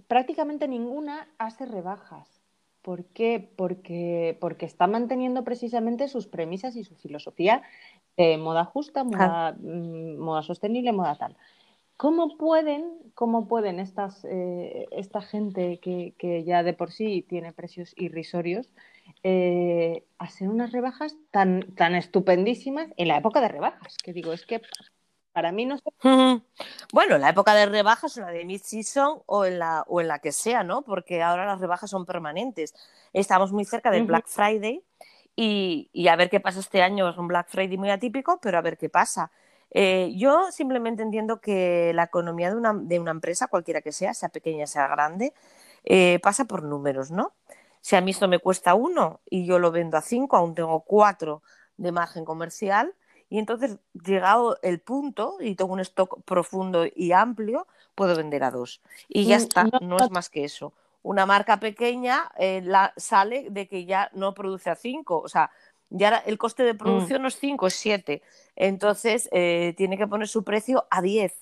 prácticamente ninguna hace rebajas. ¿Por qué? Porque, porque está manteniendo precisamente sus premisas y su filosofía de moda justa, moda, mm, moda sostenible, moda tal. ¿Cómo pueden, cómo pueden estas, eh, esta gente que, que, ya de por sí tiene precios irrisorios eh, hacer unas rebajas tan, tan estupendísimas en la época de rebajas? Que digo, es que para mí no sé. Bueno, en la época de rebajas, en la de mid-season o, en la, o en la que sea, ¿no? Porque ahora las rebajas son permanentes. Estamos muy cerca del Black Friday y, y, a ver qué pasa este año. Es un Black Friday muy atípico, pero a ver qué pasa. Eh, yo simplemente entiendo que la economía de una, de una, empresa, cualquiera que sea, sea pequeña, sea grande, eh, pasa por números, ¿no? Si a mí esto me cuesta uno y yo lo vendo a cinco, aún tengo cuatro de margen comercial, y entonces, llegado el punto, y tengo un stock profundo y amplio, puedo vender a dos. Y ya mm, está, no, es más que eso. Una marca pequeña eh, la, sale de que ya no produce a cinco. O sea, ya el coste de mm. producción no es cinco, es siete. Entonces, eh, tiene que poner su precio a diez.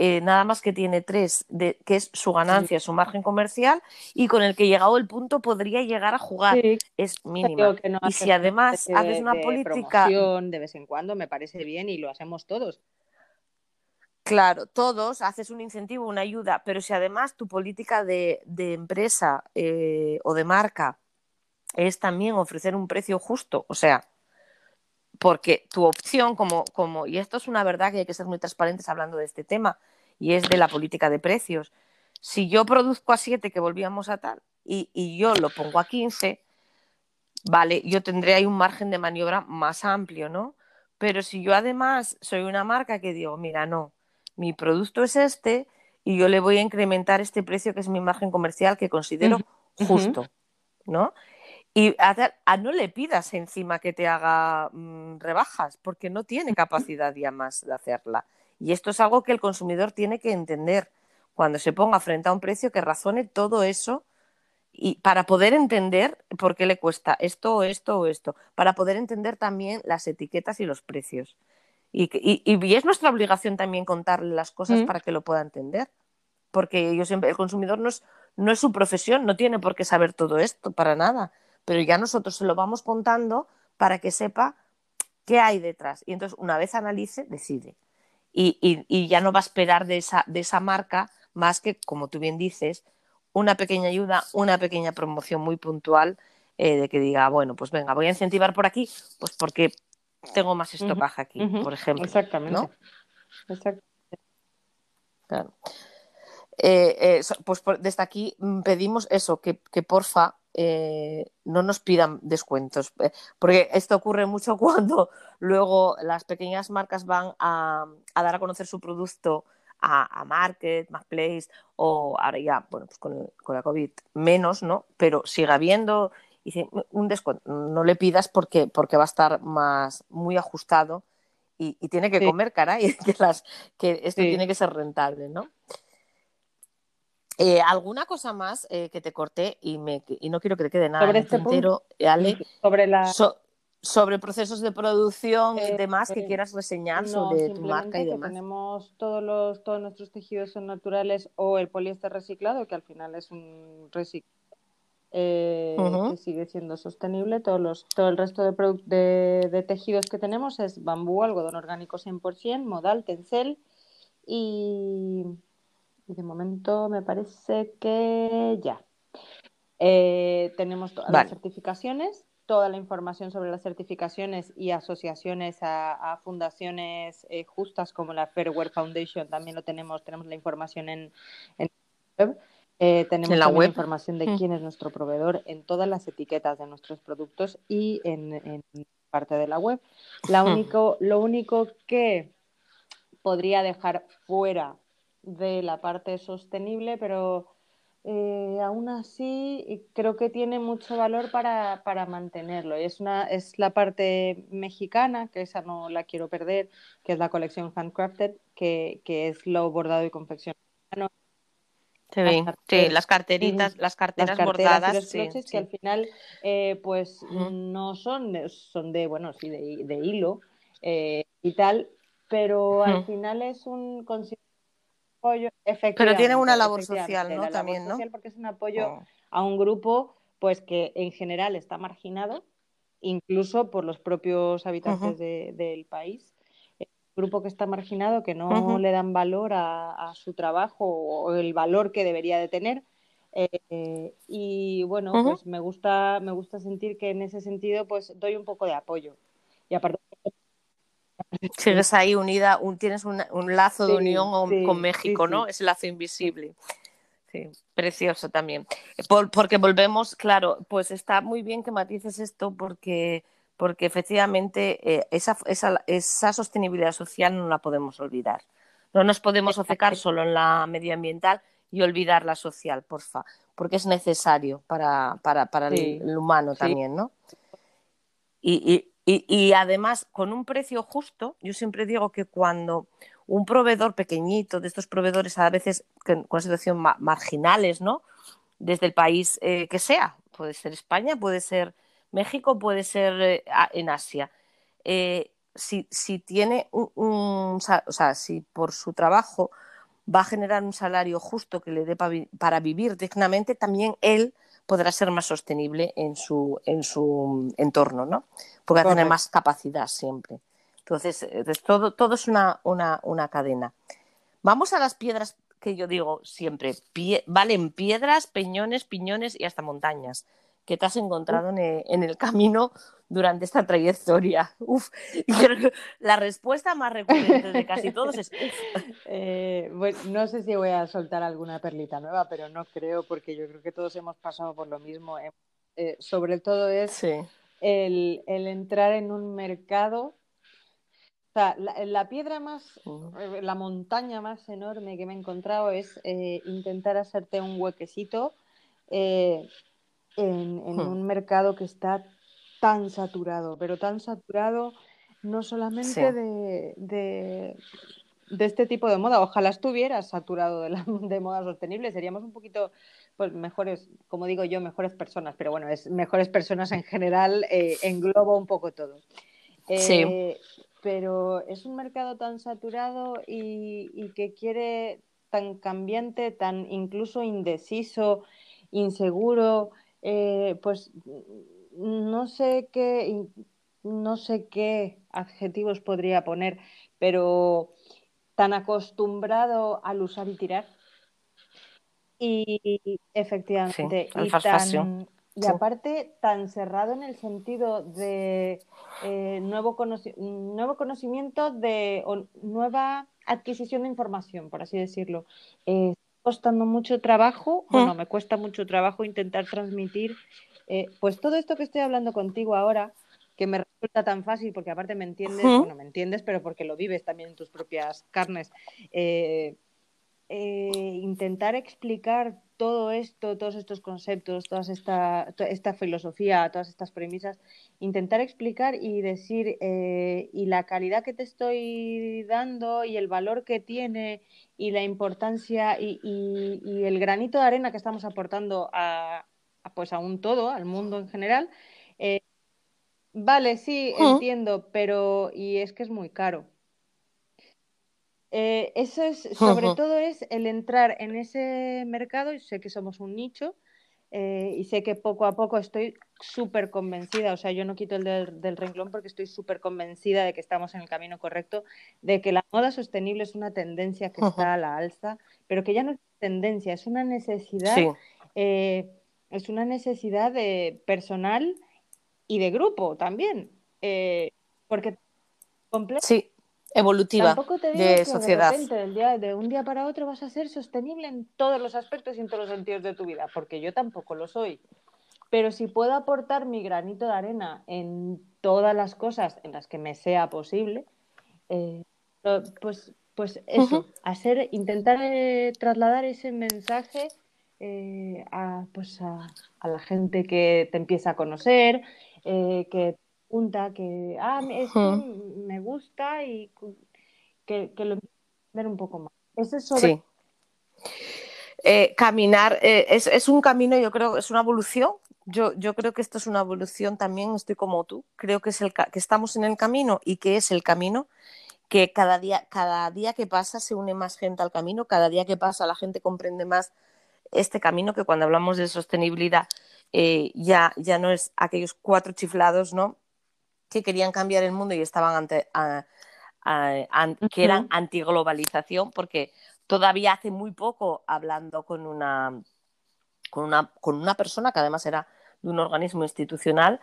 Eh, nada más que tiene tres, de, que es su ganancia, su margen comercial, y con el que llegado el punto podría llegar a jugar. Es mínimo. y si además haces una política. De vez en cuando me parece bien y lo hacemos todos. Claro, todos haces un incentivo, una ayuda, pero si además tu política de, de empresa eh, o de marca es también ofrecer un precio justo, o sea, porque tu opción como, como, y esto es una verdad que hay que ser muy transparentes hablando de este tema, y es de la política de precios. Si yo produzco a 7, que volvíamos a tal, y, y, yo lo pongo a 15, vale, yo tendré ahí un margen de maniobra más amplio, ¿no? Pero si yo además soy una marca que digo, mira, no, mi producto es este y yo le voy a incrementar este precio que es mi margen comercial que considero justo, ¿no? Y a, no le pidas encima que te haga mm, rebajas, porque no tiene capacidad ya más de hacerla. Y esto es algo que el consumidor tiene que entender cuando se ponga frente a un precio que razone todo eso y para poder entender por qué le cuesta esto o esto o esto, para poder entender también las etiquetas y los precios. Y, y, es nuestra obligación también contarle las cosas mm. para que lo pueda entender, porque yo siempre, el consumidor no es, no es su profesión, no tiene por qué saber todo esto, para nada pero ya nosotros se lo vamos contando para que sepa qué hay detrás. Y entonces, una vez analice, decide. Y, ya no va a esperar de esa, de esa marca más que, como tú bien dices, una pequeña ayuda, una pequeña promoción muy puntual eh, de que diga, bueno, pues venga, voy a incentivar por aquí, pues porque tengo más estocaje aquí, por ejemplo. Exactamente. Claro. Eh, eh, pues desde aquí mm, pedimos eso, que, que porfa eh, no nos pidan descuentos, eh, porque esto ocurre mucho cuando luego las pequeñas marcas van a, dar a conocer su producto a, Market, Marketplace o ahora ya, bueno, pues con, la COVID menos, ¿no? Pero sigue habiendo un descuento, no le pidas porque, porque va a estar más muy ajustado y, tiene que comer, caray, que, las, que esto tiene que ser rentable, ¿no? Eh, ¿Alguna cosa más eh, que te corté y, me, y no quiero que te quede nada sobre este punto, Ale? Sobre, la... sobre procesos de producción y eh, demás que quieras reseñar sobre tu marca y demás. tenemos todos, los, todos nuestros tejidos son naturales o el poliéster reciclado, que al final es un reciclado. que sigue siendo sostenible. Todos los, todo el resto de, de, de, tejidos que tenemos es bambú, algodón orgánico 100%, modal, tencel y, de momento me parece que ya. Eh, tenemos todas las certificaciones, toda la información sobre las certificaciones y asociaciones a, fundaciones eh, justas como la Fairware Foundation, también lo tenemos, tenemos la información en, en web. Eh, tenemos la web? información de mm. quién es nuestro proveedor en todas las etiquetas de nuestros productos y en, parte de la web. La único, lo único que podría dejar fuera de la parte sostenible, pero eh, aún así creo que tiene mucho valor para, para, mantenerlo. Es, una, es la parte mexicana, que esa no la quiero perder, que es la colección Handcrafted, que, que es lo bordado y confección Sí, las, carteritas, las carteras bordadas. que al final, eh, pues no son, son de, bueno, sí, de, hilo eh, y tal, pero al final es un apoyo Pero tiene una labor social, ¿no? También, ¿no? porque es un apoyo oh. a un grupo, pues que en general está marginado, incluso por los propios habitantes del país grupo que está marginado, que no le dan valor a, su trabajo o el valor que debería de tener. Eh, y bueno, pues me gusta, me gusta sentir que en ese sentido pues doy un poco de apoyo. Y aparte Sigues ahí unida, tienes un, lazo de unión con México, ¿no? Ese lazo invisible. Sí, precioso también. porque volvemos, claro, pues está muy bien que matices esto porque porque efectivamente eh, esa, esa, esa, sostenibilidad social no la podemos olvidar. No nos podemos ofecar solo en la medioambiental y olvidar la social, porfa, porque es necesario para, para, para el, humano también, ¿no? Y, y, y, además, con un precio justo, yo siempre digo que cuando un proveedor pequeñito, de estos proveedores a veces con una situación marginales, ¿no? Desde el país eh, que sea, puede ser España, puede ser México puede ser eh, en Asia. Eh, si, tiene un, o sea, si por su trabajo va a generar un salario justo que le dé para vivir dignamente, también él podrá ser más sostenible en su, en su entorno, ¿no? Porque va a tener más capacidad siempre. Entonces, todo, todo es una, una, una, cadena. Vamos a las piedras que yo digo siempre. valen piedras, peñones, piñones y hasta montañas que te has encontrado en el, camino durante esta trayectoria? Uf, la respuesta más recurrente de casi todos es eh, bueno, no sé si voy a soltar alguna perlita nueva, pero no creo, porque yo creo que todos hemos pasado por lo mismo. Eh, eh, sobre todo es el, entrar en un mercado. O sea, la, piedra más, la montaña más enorme que me he encontrado es intentar hacerte un huequecito en, hmm. un mercado que está tan saturado, pero tan saturado no solamente de, de, este tipo de moda, ojalá estuvieras saturado de, la, de moda sostenible, seríamos un poquito pues mejores, como digo yo, mejores personas, pero bueno, es mejores personas en general, eh, engloba un poco todo. sí. Eh, pero es un mercado tan saturado y, y que quiere tan cambiante, tan incluso indeciso, inseguro, eh, pues no sé qué, no sé qué adjetivos podría poner, pero tan acostumbrado al usar y tirar. Y efectivamente, y, tan, y aparte tan cerrado en el sentido de eh, nuevo, nuevo conocimiento de o nueva adquisición de información, por así decirlo. Eh, costando mucho trabajo, bueno, me cuesta mucho trabajo intentar transmitir, eh, pues todo esto que estoy hablando contigo ahora, que me resulta tan fácil, porque aparte me entiendes, bueno, me entiendes, pero porque lo vives también en tus propias carnes, eh, eh, intentar explicar todo esto, todos estos conceptos, toda esta, esta filosofía, todas estas premisas, intentar explicar y decir, eh, y la calidad que te estoy dando y el valor que tiene y la importancia y, el granito de arena que estamos aportando a, pues a un todo, al mundo en general. Eh, vale, sí, entiendo, pero y es que es muy caro. Eh, eso es, sobre todo es el entrar en ese mercado, y sé que somos un nicho, eh, y sé que poco a poco estoy súper convencida, o sea, yo no quito el del, renglón porque estoy súper convencida de que estamos en el camino correcto, de que la moda sostenible es una tendencia que está a la alza, pero que ya no es tendencia, es una necesidad, eh, es una necesidad de personal y de grupo también, eh, porque sí evolutiva de, sociedad. De, de un día para otro vas a ser sostenible en todos los aspectos y en todos los sentidos de tu vida, porque yo tampoco lo soy. Pero si puedo aportar mi granito de arena en todas las cosas en las que me sea posible, eh, pues, pues eso, hacer, intentar eh, trasladar ese mensaje eh, a, pues a, la gente que te empieza a conocer, que pregunta que, ah, esto me gusta y que, que lo ver un poco más. Eso es Sí. Eh, caminar eh, es, es, un camino, yo creo, es una evolución. Yo, yo, creo que esto es una evolución también, estoy como tú. Creo que, es el, que estamos en el camino y que es el camino que cada día, cada día que pasa se une más gente al camino, cada día que pasa la gente comprende más este camino que cuando hablamos de sostenibilidad eh, ya, ya no es aquellos cuatro chiflados, ¿no? Que querían cambiar el mundo y estaban ante, que eran antiglobalización, porque todavía hace muy poco hablando con una, con una, con una persona que además era de un organismo institucional,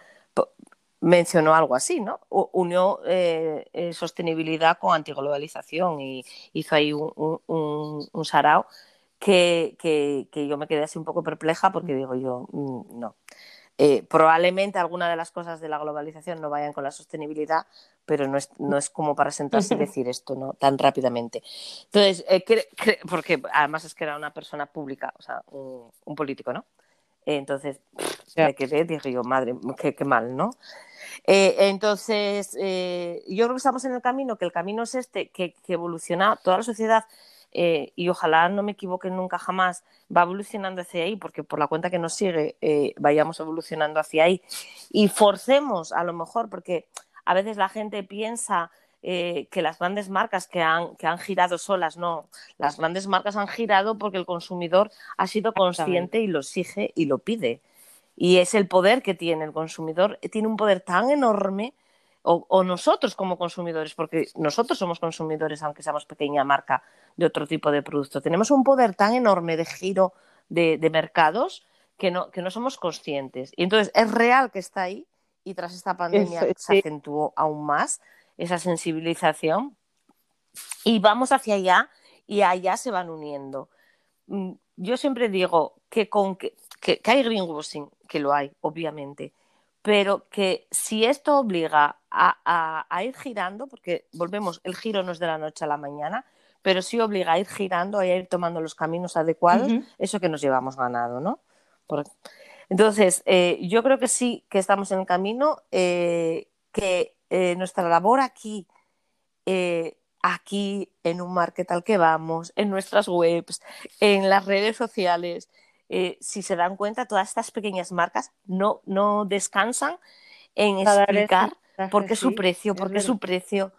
mencionó algo así, ¿no? Unió eh, eh, sostenibilidad con antiglobalización y hizo ahí un, un, un, sarao que, que, que, yo me quedé así un poco perpleja porque digo yo, mm, no. Eh, probablemente algunas de las cosas de la globalización no vayan con la sostenibilidad, pero no es, no es como para sentarse y decir esto ¿no? tan rápidamente. Entonces, eh, porque además es que era una persona pública, o sea, un, político, ¿no? entonces, me quedé, dije yo, madre, qué, qué mal, ¿no? Eh, entonces, yo creo que estamos en el camino, que el camino es este, que, que evoluciona toda la sociedad eh, y ojalá no me equivoque nunca jamás, va evolucionando hacia ahí, porque por la cuenta que nos sigue eh, vayamos evolucionando hacia ahí y forcemos a lo mejor, porque a veces la gente piensa eh, que las grandes marcas que han, que han girado solas, no, las grandes marcas han girado porque el consumidor ha sido consciente y lo exige y lo pide. Y es el poder que tiene el consumidor, tiene un poder tan enorme o, nosotros como consumidores, porque nosotros somos consumidores, aunque seamos pequeña marca de otro tipo de producto. Tenemos un poder tan enorme de giro de, mercados que no, que no somos conscientes. Y entonces es real que está ahí y tras esta pandemia se acentuó aún más esa sensibilización y vamos hacia allá y allá se van uniendo. Mm, yo siempre digo que, con que, que, que hay greenwashing, que lo hay, obviamente, pero que si esto obliga a, ir girando, porque volvemos, el giro no es de la noche a la mañana, pero sí obliga a ir girando, a ir tomando los caminos adecuados, eso que nos llevamos ganado, ¿no? Entonces, eh, yo creo que sí que estamos en el camino, eh, que eh, nuestra labor aquí, aquí en un market al que vamos, en nuestras webs, en las redes sociales, eh, si se dan cuenta, todas estas pequeñas marcas no, no descansan en explicar por qué su precio, por qué su precio,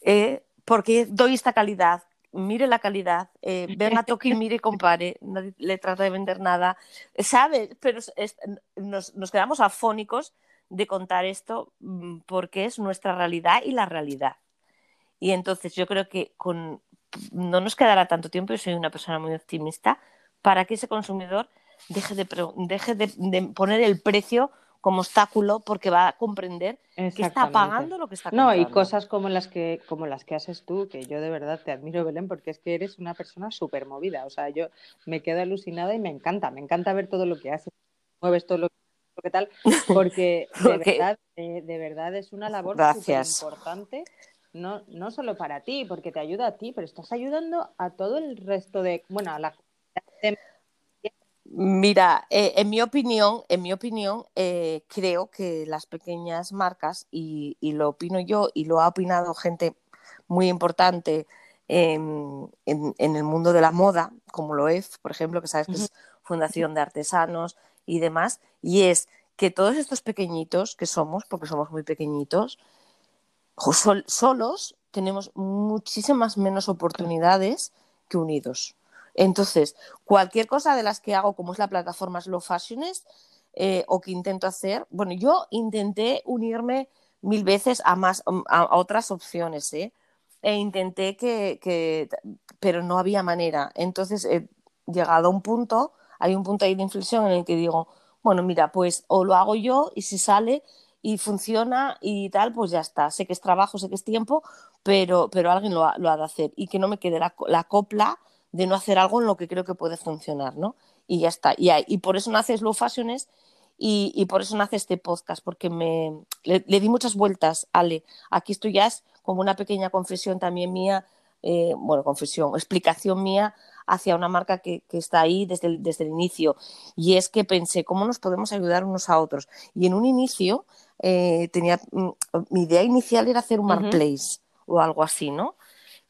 eh, porque doy esta calidad, mire la calidad, eh, venga, toque y mire y compare, no le trata de vender nada, ¿sabe? Pero nos, nos, quedamos afónicos de contar esto mm, porque es nuestra realidad y la realidad. Y entonces yo creo que con, no nos quedará tanto tiempo, yo soy una persona muy optimista, para que ese consumidor deje de, deje de, poner el precio como obstáculo porque va a comprender que está pagando lo que está comprando. No, y cosas como las que como las que haces tú, que yo de verdad te admiro, Belén, porque es que eres una persona súper movida. O sea, yo me quedo alucinada y me encanta, me encanta ver todo lo que haces, mueves todo lo que tal, porque de, verdad, eh, de verdad es una labor súper importante no, no solo para ti, porque te ayuda a ti, pero estás ayudando a todo el resto de, bueno, a la Mira, eh, en mi opinión, en mi opinión, eh, creo que las pequeñas marcas, y, lo opino yo, y lo ha opinado gente muy importante en, el mundo de la moda, como lo es, por ejemplo, que sabes que es Fundación de Artesanos y demás, y es que todos estos pequeñitos que somos, porque somos muy pequeñitos, solos tenemos muchísimas menos oportunidades que unidos. Entonces, cualquier cosa de las que hago, como es la plataforma Slow Fashionist, eh, o que intento hacer, bueno, yo intenté unirme mil veces a más a, otras opciones, ¿eh? E intenté que, pero no había manera. Entonces, he llegado a un punto, hay un punto ahí de inflexión en el que digo, bueno, mira, pues o lo hago yo y si sale y funciona y tal, pues ya está. Sé que es trabajo, sé que es tiempo, pero, pero alguien lo ha, de hacer y que no me quede la, copla de no hacer algo en lo que creo que puede funcionar, ¿no? Y ya está. Y, y por eso nace Slow Fashions y, y, por eso nace este podcast, porque me, le, di muchas vueltas, Ale. Aquí estoy ya es como una pequeña confesión también mía, eh, bueno, confesión, explicación mía hacia una marca que, que está ahí desde el, desde el, inicio. Y es que pensé, ¿cómo nos podemos ayudar unos a otros? Y en un inicio, eh, tenía, mm, mi idea inicial era hacer un marketplace o algo así, ¿no?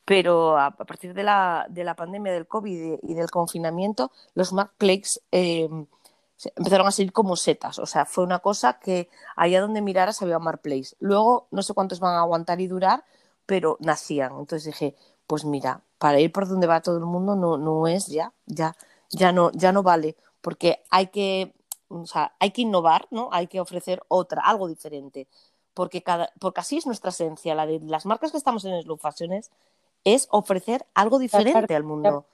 Pero a, partir de la, de la, pandemia del COVID y, del confinamiento, los marketplaces eh, empezaron a salir como setas. O sea, fue una cosa que allá donde miraras había marketplace. Luego, no sé cuántos van a aguantar y durar, pero nacían. Entonces dije, pues mira, para ir por donde va todo el mundo no, no es ya, ya, ya no, ya no vale, porque hay que, o sea, hay que innovar, ¿no? Hay que ofrecer otra, algo diferente, porque, cada, porque así es nuestra esencia, las marcas que estamos en Slow Fashions, es ofrecer algo diferente al mundo.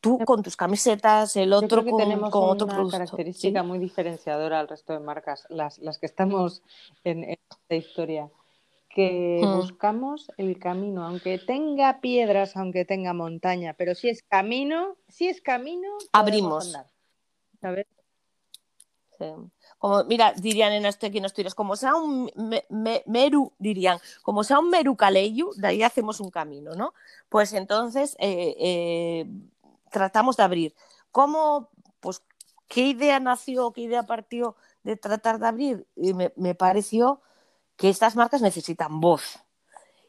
Tú con tus camisetas, el otro con, tenemos con otro una producto. característica muy diferenciadora al resto de marcas, las, las que estamos en, en esta historia que Hmm. buscamos el camino, aunque tenga piedras, aunque tenga montaña, pero si es camino, si es camino, Abrimos. andar, ¿sabes? Como, mira, dirían en este aquí en Asturias, como sea un me- me- meru, dirían, como sea un meru caleyu, de ahí hacemos un camino, ¿no? Pues entonces eh, eh, tratamos de abrir. ¿Cómo, pues, qué idea nació, qué idea partió de tratar de abrir? Y me, me pareció que estas marcas necesitan voz.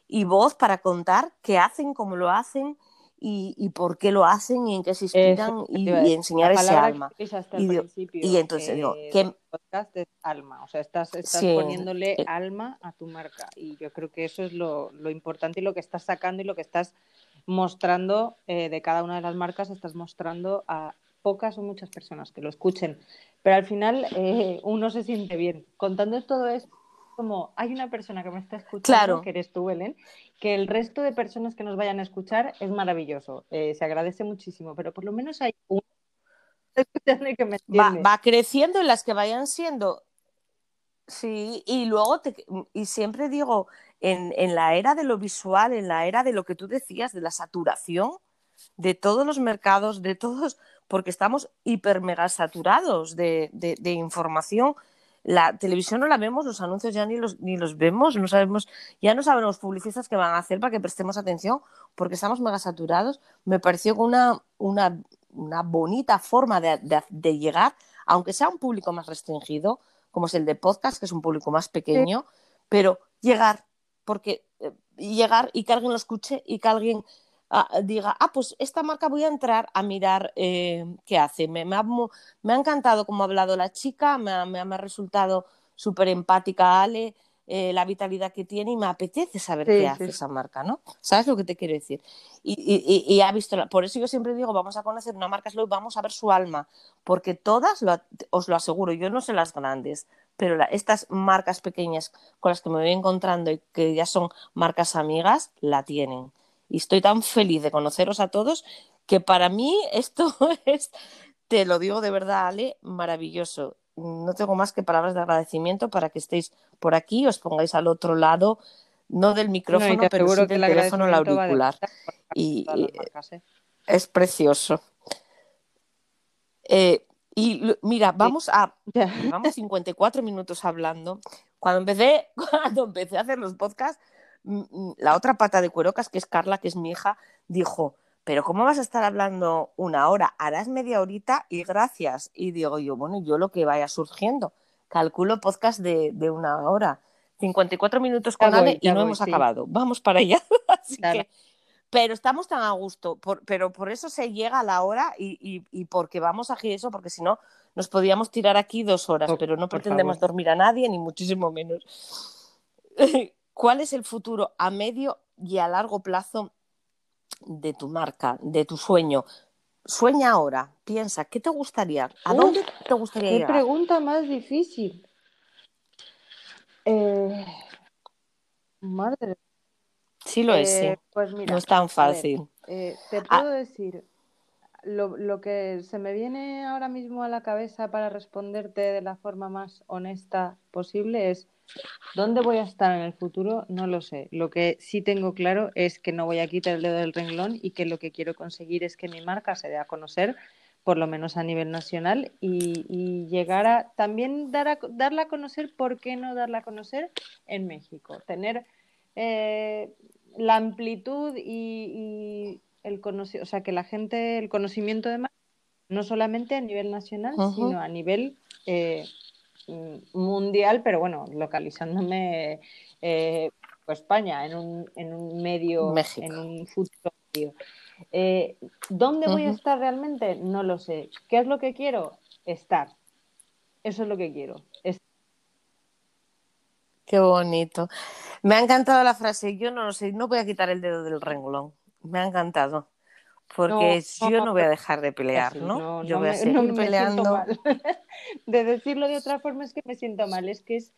Y voz para contar qué hacen, cómo lo hacen y, y por qué lo hacen y en qué se inspiran te y, y enseñar ese alma. que Y digo- y entonces digo, eh, ¿qué- del podcast es alma, o sea, estás, estás Sí, poniéndole eh. alma a tu marca y yo creo que eso es lo, lo importante y lo que estás sacando y lo que estás mostrando eh, de cada una de las marcas, estás mostrando a pocas o muchas personas que lo escuchen, pero al final eh, uno se siente bien. Contando todo esto, como hay una persona que me está escuchando, Claro. que eres tú, Belén, que el resto de personas que nos vayan a escuchar es maravilloso, eh, se agradece muchísimo, pero por lo menos hay y que me va, va creciendo en las que vayan siendo. Sí, y luego te, y siempre digo, en, en la era de lo visual, en la era de lo que tú decías, de la saturación de todos los mercados, de todos, porque estamos hiper mega saturados de, de, de información. La televisión no la vemos, los anuncios ya ni los, ni los vemos, no sabemos, ya no saben los publicistas qué van a hacer para que prestemos atención, porque estamos mega saturados. Me pareció una, una, una bonita forma de, de, de llegar, aunque sea un público más restringido, como es el de podcast, que es un público más pequeño, pero llegar, porque eh, llegar y que alguien lo escuche y que alguien ah, diga, ah, pues esta marca voy a entrar a mirar eh, qué hace. Me, me, ha, me, ha, encantado cómo ha hablado la chica, me ha, me ha, resultado súper empática Ale, eh, la vitalidad que tiene y me apetece saber Sí, qué sí, hace esa marca, ¿no? ¿Sabes lo que te quiero decir? Y, y, y, y ha visto, la- por eso yo siempre digo, vamos a conocer una marca slow, vamos a ver su alma, porque todas, lo- os lo aseguro, yo no sé las grandes, pero la- estas marcas pequeñas con las que me voy encontrando y que ya son marcas amigas, la tienen. Y estoy tan feliz de conoceros a todos que para mí esto es, te lo digo de verdad, Ale, maravilloso. No tengo más que palabras de agradecimiento para que estéis por aquí, os pongáis al otro lado, no del micrófono, pero sí aseguro que del el teléfono, de auricular. Y, marcas, ¿eh? es precioso. Eh, y mira, vamos a Ya. Llevamos 54 minutos hablando. Cuando empecé, cuando empecé a hacer los podcasts, la otra pata de cuerocas, que es Carla, que es mi hija, dijo, pero ¿cómo vas a estar hablando una hora? Harás media horita y gracias. Y digo yo, bueno, yo lo que vaya surgiendo. Calculo podcast de, de una hora. 54 minutos con voy, y no voy, hemos sí. acabado. Vamos para allá. Así Claro. que, pero estamos tan a gusto, por- pero por eso se llega a la hora y, y- y porque vamos a hacer eso, porque si no nos podíamos tirar aquí dos horas, Por- pero no pretendemos favor. dormir a nadie, ni muchísimo menos. ¿Cuál es el futuro a medio y a largo plazo de tu marca, de tu sueño? sueña ahora, piensa, ¿qué te gustaría? ¿A dónde te gustaría ir? Qué pregunta más difícil. Eh, madre. Sí lo es, sí. Eh, pues mira, no es tan fácil. Eh, te ah. puedo decir, lo, lo, que se me viene ahora mismo a la cabeza para responderte de la forma más honesta posible es ¿dónde voy a estar en el futuro? No lo sé. Lo que sí tengo claro es que no voy a quitar el dedo del renglón y que lo que quiero conseguir es que mi marca se dé a conocer por lo menos a nivel nacional, y, llegar a también dar a, darla a conocer, ¿por qué no darla a conocer en México? Tener eh, la amplitud y, el conocimiento, o sea, que la gente, el conocimiento de no solamente a nivel nacional, sino a nivel eh, mundial, pero bueno, localizándome eh, pues España en un, en un medio, en un futuro eh, ¿Dónde voy a estar realmente? No lo sé. ¿Qué es lo que quiero? Estar. Eso es lo que quiero. Qué bonito. Me ha encantado la frase. Yo no lo sé, no voy a quitar el dedo del renglón. Me ha encantado. Porque yo no voy a dejar de pelear, ¿no? yo voy a seguir peleando. de decirlo de otra forma es que me siento mal. Es que es,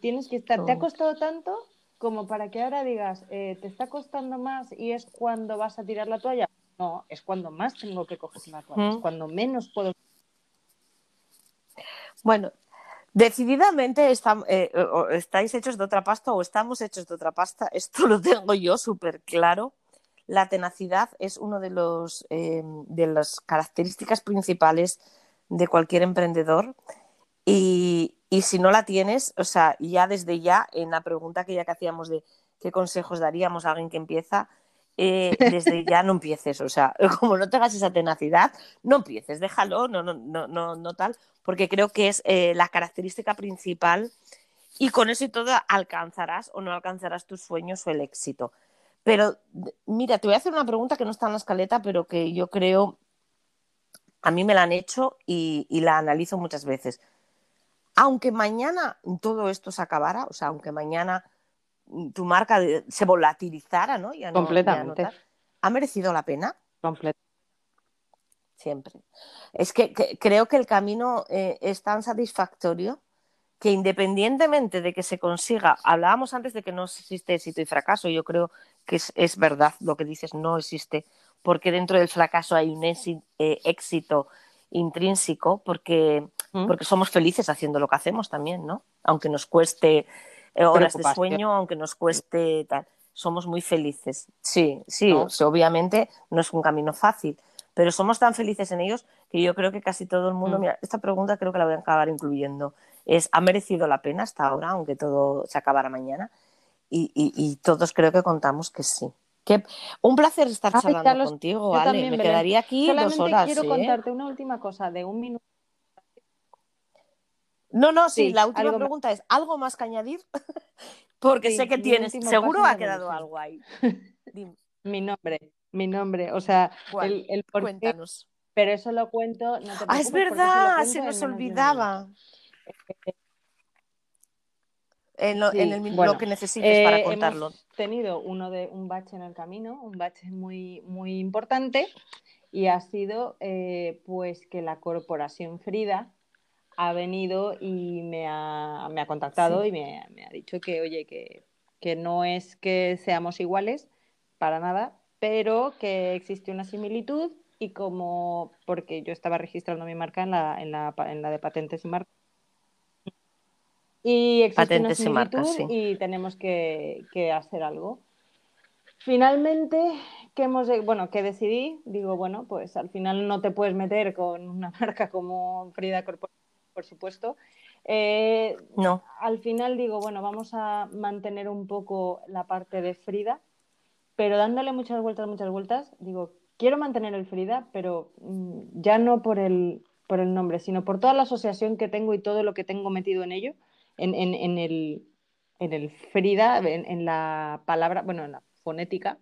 tienes que estar. ¿Te ha costado tanto? como para que ahora digas, eh, ¿te está costando más y es cuando vas a tirar la toalla? No, es cuando más tengo que coger la toalla, es cuando menos puedo. Bueno, decididamente eh, estáis hechos de otra pasta o estamos hechos de otra pasta, esto lo tengo yo súper claro. La tenacidad es una de, los, eh, de las características principales de cualquier emprendedor y, y si no la tienes, o sea, ya desde ya, en la pregunta que ya que hacíamos de qué consejos daríamos a alguien que empieza, eh, desde ya no empieces, o sea, como no tengas esa tenacidad, no empieces, déjalo, no, no, no, no, no tal, porque creo que es eh, la característica principal y con eso y todo alcanzarás o no alcanzarás tus sueños o el éxito. Pero mira, te voy a hacer una pregunta que no está en la escaleta, pero que yo creo, a mí me la han hecho y la analizo muchas veces aunque mañana todo esto se acabara, o sea, aunque mañana tu marca se volatilizara, ¿no? Completamente. ¿Ha merecido la pena? Completamente. Siempre. Es que, creo que el camino eh, es tan satisfactorio que independientemente de que se consiga, hablábamos antes de que no existe éxito y fracaso, yo creo que es, verdad lo que dices, no existe, porque dentro del fracaso hay un eh, éxito intrínseco porque, porque somos felices haciendo lo que hacemos también, ¿no? Aunque nos cueste eh, horas de sueño, aunque nos cueste tal, somos muy felices. Sí, sí, obviamente no es un camino fácil, pero somos tan felices en ellos que yo creo que casi todo el mundo, mira, esta pregunta creo que la voy a acabar incluyendo, es, ¿ha merecido la pena hasta ahora, aunque todo se acabara mañana? y todos creo que contamos que sí un placer estar charlando contigo, Ale. Me quedaría aquí dos horas. Quiero ¿eh? contarte una última cosa de un minuto. No, no, sí, la última pregunta es, ¿algo más que añadir? Porque sé que tienes, seguro ha quedado algo ahí. mi nombre, mi nombre, o sea, el, Cuéntanos. Pero eso lo cuento. ah, es verdad, se nos olvidaba. En lo, que necesites para eh, contarlo. Hemos tenido uno de un bache en el camino, un bache muy, muy importante, y ha sido eh, pues que la corporación Frida ha venido y me ha, me ha contactado y me, me, ha dicho que, oye, que, que no es que seamos iguales, para nada, pero que existe una similitud y como, porque yo estaba registrando mi marca en la, en la, en la de patentes y marcas y existe una similitud y tenemos que, hacer algo. Finalmente, ¿qué hemos, bueno, que decidí? Digo, bueno, pues al final no te puedes meter con una marca como Frida Corporation, por supuesto. Eh, no. Al final digo, bueno, vamos a mantener un poco la parte de Frida, pero dándole muchas vueltas, muchas vueltas, digo, quiero mantener el Frida, pero mm, ya no por el, por el nombre, sino por toda la asociación que tengo y todo lo que tengo metido en ello en, el, en el Frida, en, la palabra, bueno, en la fonética.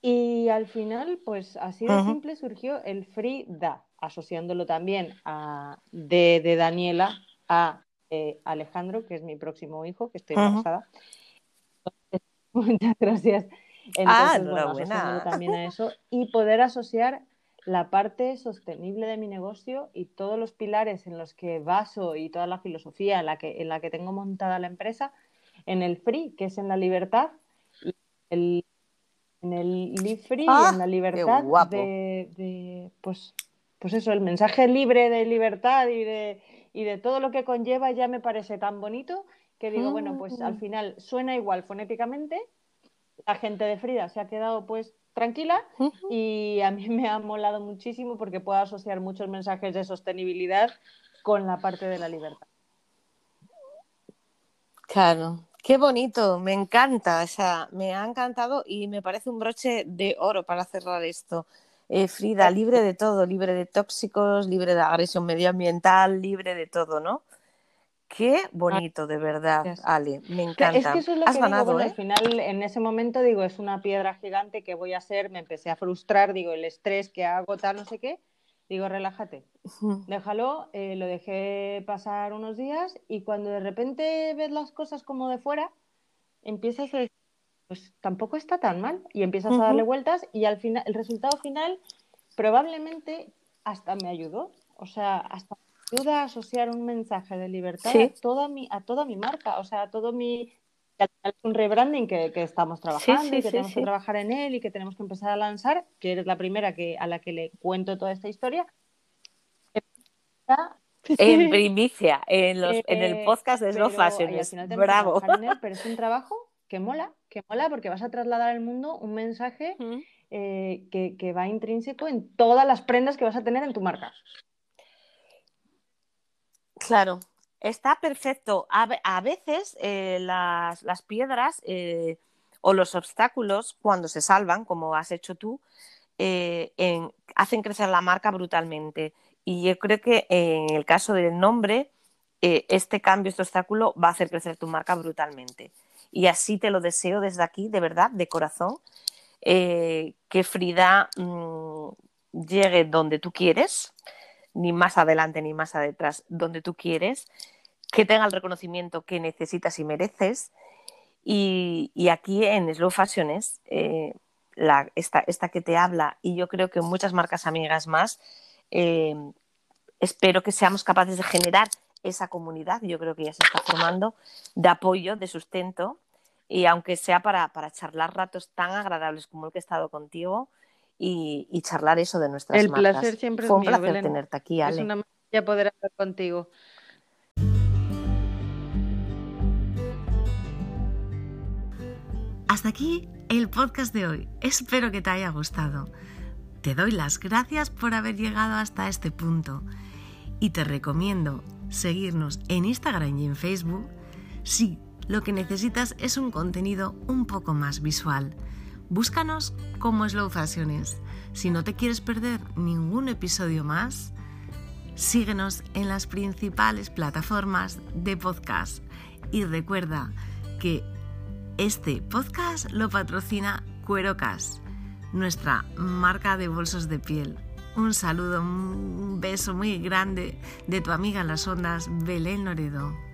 Y al final, pues así de simple surgió el Frida, asociándolo también a de, Daniela a eh, Alejandro, que es mi próximo hijo, que estoy embarazada. Muchas gracias. ah, enhorabuena. también a eso y poder asociar la parte sostenible de mi negocio y todos los pilares en los que baso y toda la filosofía en la que, en la que tengo montada la empresa en el free, que es en la libertad, y en el live free, ¡Ah! en la libertad de, de, pues, pues eso, el mensaje libre de libertad y de, y de todo lo que conlleva ya me parece tan bonito que digo, bueno, pues al mm. final suena igual fonéticamente, la gente de Frida se ha quedado pues tranquila y a mí me ha molado muchísimo porque puedo asociar muchos mensajes de sostenibilidad con la parte de la libertad. Claro, qué bonito, me encanta, o sea, me ha encantado y me parece un broche de oro para cerrar esto. Eh, Frida, libre de todo, libre de tóxicos, libre de agresión medioambiental, libre de todo, ¿no? Qué bonito, de verdad, Ale, me encanta. Es que eso es lo que digo, al final en ese momento digo, es una piedra gigante que voy a hacer, me empecé a frustrar, digo, el estrés que hago, tal, no sé qué, digo, relájate, déjalo, eh, lo dejé pasar unos días y cuando de repente ves las cosas como de fuera, empiezas a decir, pues tampoco está tan mal y empiezas a darle vueltas y al final, el resultado final probablemente hasta me ayudó, o sea, hasta ayuda a asociar un mensaje de libertad a, toda mi, a toda mi marca, o sea, a todo mi... Es un rebranding que, que estamos trabajando y que tenemos que trabajar en él y que tenemos que empezar a lanzar, que eres la primera que, a la que le cuento toda esta historia. En primicia, en, los, en el eh, podcast de Slow Fashion. Bravo. pero es un trabajo que mola, que mola porque vas a trasladar al mundo un mensaje eh, que, que, va intrínseco en todas las prendas que vas a tener en tu marca. Claro, está perfecto. A, veces eh, las, piedras eh, o los obstáculos, cuando se salvan, como has hecho tú, eh, hacen crecer la marca brutalmente. Y yo creo que en el caso del nombre, este cambio, este obstáculo, va a hacer crecer tu marca brutalmente. Y así te lo deseo desde aquí, de verdad, de corazón, que Frida mm, llegue donde tú quieres ni más adelante ni más atrás, donde tú quieres, que tenga el reconocimiento que necesitas y mereces. Y, aquí en Slow Fashions, eh, esta, que te habla, y yo creo que muchas marcas amigas más, eh, espero que seamos capaces de generar esa comunidad, yo creo que ya se está formando, de apoyo, de sustento, y aunque sea para, para charlar ratos tan agradables como el que he estado contigo, y, charlar eso de nuestras El placer siempre Fue un placer tenerte aquí, Ale. Es una maravilla poder hablar contigo. Hasta aquí el podcast de hoy. Espero que te haya gustado. Te doy las gracias por haber llegado hasta este punto y te recomiendo seguirnos en Instagram y en Facebook si lo que necesitas es un contenido un poco más visual. Búscanos como Slow Fashions. Si no te quieres perder ningún episodio más, síguenos en las principales plataformas de podcast. Y recuerda que este podcast lo patrocina Cuerocas, nuestra marca de bolsos de piel. Un saludo, un beso muy grande de tu amiga en las ondas, Belén Loredo.